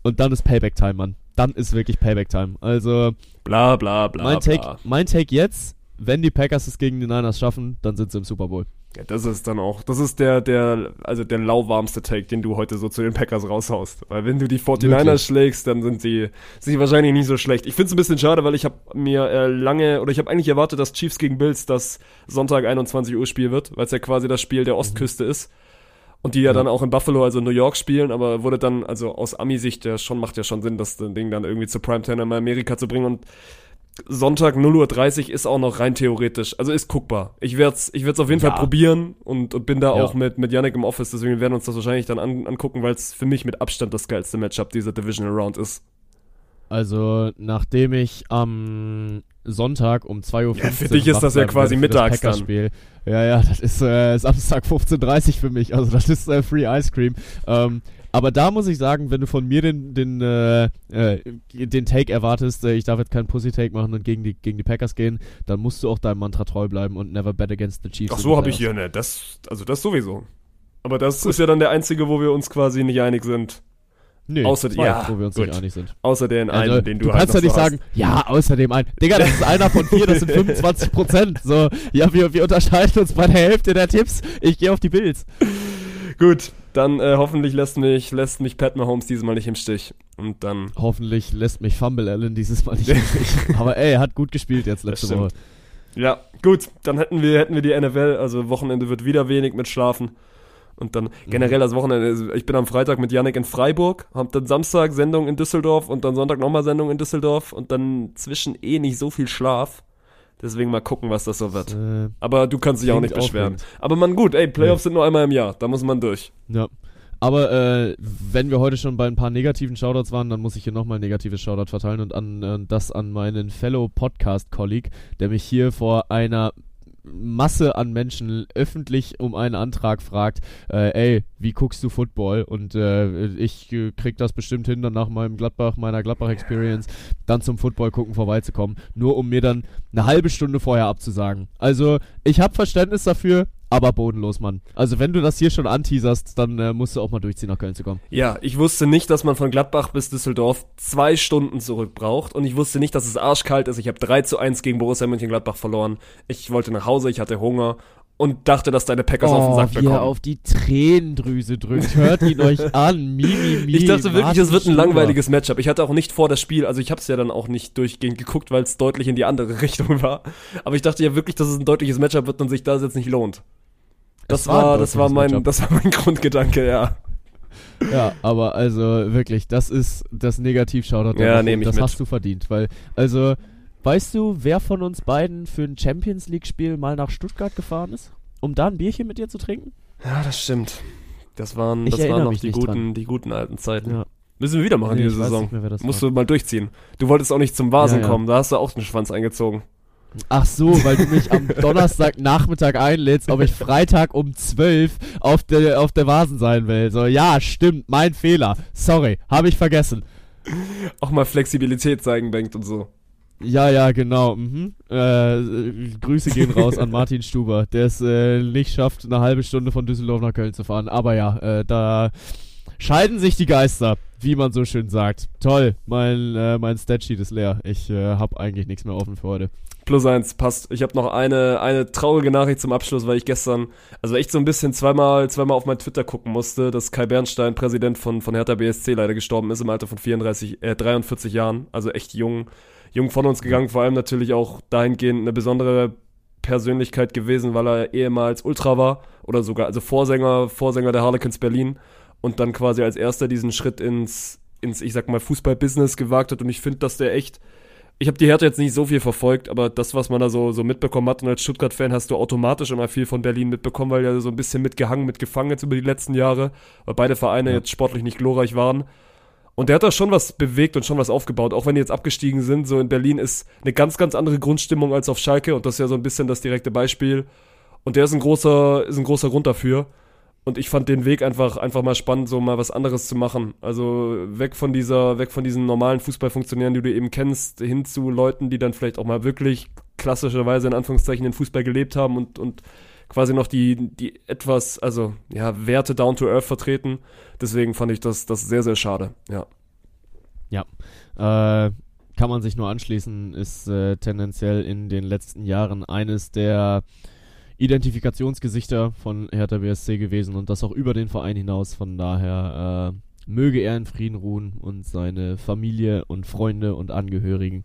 A: und dann ist Payback Time, Mann. Dann ist wirklich Payback Time. Also
B: bla bla bla.
A: Mein Take, mein Take jetzt, wenn die Packers es gegen die Niners schaffen, dann sind sie im Super Bowl.
B: Ja, das ist dann auch, das ist der, der, also der lauwarmste Take, den du heute so zu den Packers raushaust. Weil wenn du die 49ers Wirklich? schlägst, dann sind sie, sind sie wahrscheinlich nicht so schlecht. Ich finde es ein bisschen schade, weil ich habe mir äh, lange, oder ich habe eigentlich erwartet, dass Chiefs gegen Bills das Sonntag 21 Uhr Spiel wird, weil es ja quasi das Spiel der. Ostküste mhm. ist. Und die ja, ja, dann auch in Buffalo, also New York spielen, aber wurde dann, also aus Ami-Sicht, ja schon, macht ja schon Sinn, das Ding dann irgendwie zu Primetime in Amerika zu bringen und Sonntag 0.30 Uhr ist auch noch rein theoretisch. Also ist guckbar. Ich werde es ich werd's auf jeden ja. Fall probieren und, und bin da ja. auch mit, mit Yannick im Office, deswegen werden wir uns das wahrscheinlich dann an, angucken, weil es für mich mit Abstand das geilste Matchup dieser Divisional Round ist.
A: Also, nachdem ich am Sonntag um 2.15 Uhr.
B: Ja, für dich ist das ja quasi mittags dann.
A: Ja, ja, das ist äh, Samstag 15.30 Uhr für mich. Also, das ist äh, Free Ice Cream. Ähm, aber da muss ich sagen, wenn du von mir den, den, äh, äh, den Take erwartest, äh, ich darf jetzt keinen Pussy-Take machen und gegen die, gegen die Packers gehen, dann musst du auch deinem Mantra treu bleiben und never bet against the Chiefs.
B: Ach so habe ich hier, ne, das, also das sowieso. Aber das gut. ist ja dann der einzige, wo wir uns quasi nicht einig sind.
A: Nee,
B: außer,
A: zwei,
B: ja,
A: wo wir uns gut. nicht einig sind.
B: Außer den also, einen, den du,
A: du halt kannst ja nicht sagen, ja, außerdem ein. Digga, das ist einer von vier, das sind 25 Prozent. So, ja, wir, wir unterscheiden uns bei der Hälfte der Tipps. Ich gehe auf die Bills.
B: gut, dann äh, hoffentlich lässt mich, lässt mich Pat Mahomes dieses Mal nicht im Stich. Und dann.
A: Hoffentlich lässt mich Fumble Allen dieses Mal nicht im Stich. Aber ey, er hat gut gespielt jetzt letzte Woche.
B: Ja, gut, dann hätten wir, hätten wir die NFL, also Wochenende wird wieder wenig mit Schlafen. Und dann mhm. generell das Wochenende, ich bin am Freitag mit Yannick in Freiburg, hab dann Samstag Sendung in Düsseldorf und dann Sonntag nochmal Sendung in Düsseldorf und dann zwischen eh nicht so viel Schlaf. Deswegen mal gucken, was das so wird. Äh, Aber du kannst dich auch nicht beschweren. Aufregend. Aber man, gut, ey, Playoffs ja. sind nur einmal im Jahr, da muss man durch.
A: Ja. Aber äh, wenn wir heute schon bei ein paar negativen Shoutouts waren, dann muss ich hier nochmal ein negatives Shoutout verteilen und an äh, das an meinen Fellow Podcast-Colleague, der mich hier vor einer Masse an Menschen öffentlich um einen Antrag fragt, äh, ey, wie guckst du Football? Und äh, ich äh, krieg das bestimmt hin, dann nach meinem Gladbach, meiner Gladbach-Experience, dann zum Football gucken vorbeizukommen, nur um mir dann eine halbe Stunde vorher abzusagen. Also, ich habe Verständnis dafür, aber bodenlos, Mann. Also wenn du das hier schon anteaserst, dann äh, musst du auch mal durchziehen, nach Köln zu kommen.
B: Ja, ich wusste nicht, dass man von Gladbach bis Düsseldorf zwei Stunden zurück braucht und ich wusste nicht, dass es arschkalt ist. Ich habe 3 zu 1 gegen Borussia Mönchengladbach verloren. Ich wollte nach Hause, ich hatte Hunger und dachte, dass deine Packers
A: oh,
B: auf den Sack
A: wie
B: bekommen.
A: er auf die Tränendrüse drückt. Hört ihn euch an. Mi, mi, mi.
B: ich dachte wirklich, es wird ein langweiliges Matchup. Ich hatte auch nicht vor das Spiel, also ich habe es ja dann auch nicht durchgehend geguckt, weil es deutlich in die andere Richtung war. Aber ich dachte ja wirklich, dass es ein deutliches Matchup wird und sich das jetzt nicht lohnt. Das
A: war
B: war, das war mein, das war mein Grundgedanke, ja.
A: Ja, aber also wirklich, das ist das Negativ-Shoutout.
B: Ja,
A: Woche.
B: nehm ich
A: Das
B: mit.
A: hast du verdient, weil, also, weißt du, wer von uns beiden für ein Champions League-Spiel mal nach Stuttgart gefahren ist? Um da ein Bierchen mit dir zu trinken?
B: Ja, das stimmt. Das waren,
A: Ich
B: das waren noch die guten,
A: dran.
B: die guten alten Zeiten.
A: Ja.
B: Müssen wir wieder machen
A: Nee,
B: diese Saison.
A: mehr,
B: Musst
A: war.
B: du mal durchziehen. Du wolltest auch nicht zum Vasen
A: Ja, ja.
B: kommen, da hast du auch den Schwanz eingezogen.
A: Ach so, weil du mich am Donnerstagnachmittag einlädst, ob ich Freitag um 12 auf der, auf der Vasen sein will. So, ja, stimmt, mein Fehler. Sorry, habe ich vergessen.
B: Auch mal Flexibilität zeigen denkt und so.
A: Ja, ja, genau. Mhm. Äh, Grüße gehen raus an Martin Stuber, der es äh, nicht schafft, eine halbe Stunde von Düsseldorf nach Köln zu fahren. Aber ja, äh, da scheiden sich die Geister, wie man so schön sagt. Toll, mein, äh, mein Statsheet ist leer. Ich äh, habe eigentlich nichts mehr offen für heute.
B: Plus eins, passt. Ich habe noch eine, eine traurige Nachricht zum Abschluss, weil ich gestern, also echt so ein bisschen zweimal, zweimal auf mein Twitter gucken musste, dass Kai Bernstein, Präsident von, von Hertha BSC, leider gestorben ist im Alter von 34, äh, 43 Jahren. Also echt jung, jung von uns gegangen, vor allem natürlich auch dahingehend eine besondere Persönlichkeit gewesen, weil er ehemals Ultra war oder sogar, also Vorsänger, Vorsänger der Harlequins Berlin und dann quasi als erster diesen Schritt ins, ins, ich sag mal, Fußballbusiness gewagt hat und ich finde, dass der echt ich habe die Hertha jetzt nicht so viel verfolgt, aber das, was man da so, so mitbekommen hat, und als Stuttgart-Fan hast du automatisch immer viel von Berlin mitbekommen, weil ja so ein bisschen mitgehangen, mitgefangen jetzt über die letzten Jahre, weil beide Vereine
A: Ja.
B: jetzt sportlich nicht glorreich waren. Und der hat da schon was bewegt und schon was aufgebaut, auch wenn die jetzt abgestiegen sind. So in Berlin ist eine ganz, ganz andere Grundstimmung als auf Schalke und das ist ja so ein bisschen das direkte Beispiel. Und der ist ein großer, ist ein großer Grund dafür. Und ich fand den Weg einfach, einfach mal spannend, so mal was anderes zu machen. Also weg von dieser, weg von diesen normalen Fußballfunktionären, die du eben kennst, hin zu Leuten, die dann vielleicht auch mal wirklich klassischerweise in Anführungszeichen den Fußball gelebt haben und, und quasi noch die, die etwas, also ja, Werte down to earth vertreten. Deswegen fand ich das, das sehr, sehr schade. Ja.
A: Äh, kann man sich nur anschließen, ist äh, tendenziell in den letzten Jahren eines der Identifikationsgesichter von Hertha BSC gewesen und das auch über den Verein hinaus. Von daher äh, möge er in Frieden ruhen und seine Familie und Freunde und Angehörigen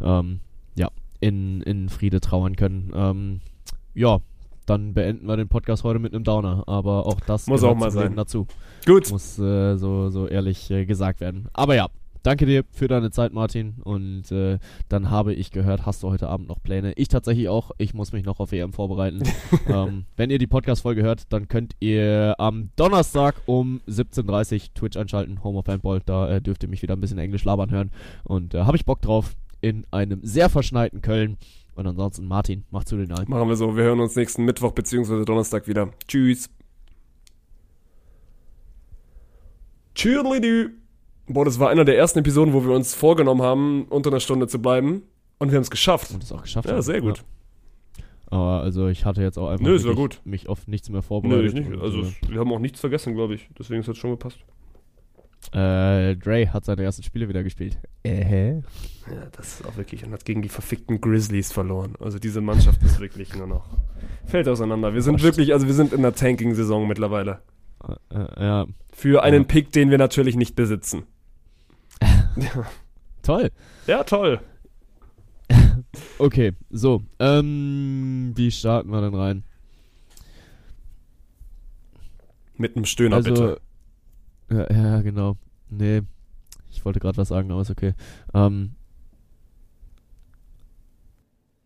A: ähm, ja, in, in Friede trauern können. Ähm, ja, dann beenden wir den Podcast heute mit einem Downer, aber auch das
B: Muss auch mal sein.
A: dazu
B: Gut.
A: muss äh, so, so ehrlich äh, gesagt werden. Aber ja, danke dir für deine Zeit, Martin. Und äh, dann habe ich gehört, hast du heute Abend noch Pläne? Ich tatsächlich auch. Ich muss mich noch auf EM vorbereiten. ähm, wenn ihr die Podcast-Folge hört, dann könnt ihr am Donnerstag um 17.30 Uhr Twitch einschalten, Home of Handball. Da äh, dürft ihr mich wieder ein bisschen Englisch labern hören. Und äh, habe ich Bock drauf in einem sehr verschneiten Köln. Und ansonsten, Martin, mach zu den allen.
B: Machen wir so. Wir hören uns nächsten Mittwoch bzw. Donnerstag wieder. Tschüss. Tschüdelidü. Boah, das war einer der ersten Episoden, wo wir uns vorgenommen haben, unter einer Stunde zu bleiben. Und wir haben es geschafft.
A: Und es auch geschafft
B: Ja,
A: haben.
B: sehr gut.
A: Ja. Aber also ich hatte jetzt auch einfach
B: Nö,
A: wirklich
B: gut.
A: mich auf nichts mehr
B: Nö,
A: vorbereitet.
B: ich nicht. Also,
A: äh,
B: es- wir haben auch nichts vergessen, glaube ich. Deswegen ist es schon gepasst.
A: Äh, Dre hat seine ersten Spiele wieder gespielt. Äh,
B: Ja, das ist auch wirklich. Und hat gegen die verfickten Grizzlies verloren. Also, diese Mannschaft ist wirklich nur noch. Fällt auseinander. Wir sind
A: Wascht.
B: wirklich, also, wir sind in der Tanking-Saison mittlerweile.
A: äh, äh, ja,
B: Für einen
A: Ja.
B: Pick, den wir natürlich nicht besitzen.
A: toll.
B: Ja, toll.
A: Okay, so. Ähm, wie starten wir denn rein?
B: Mit einem Stöhner,
A: also,
B: bitte.
A: Ja, ja, genau. Nee, ich wollte gerade was sagen, aber ist okay. Ähm,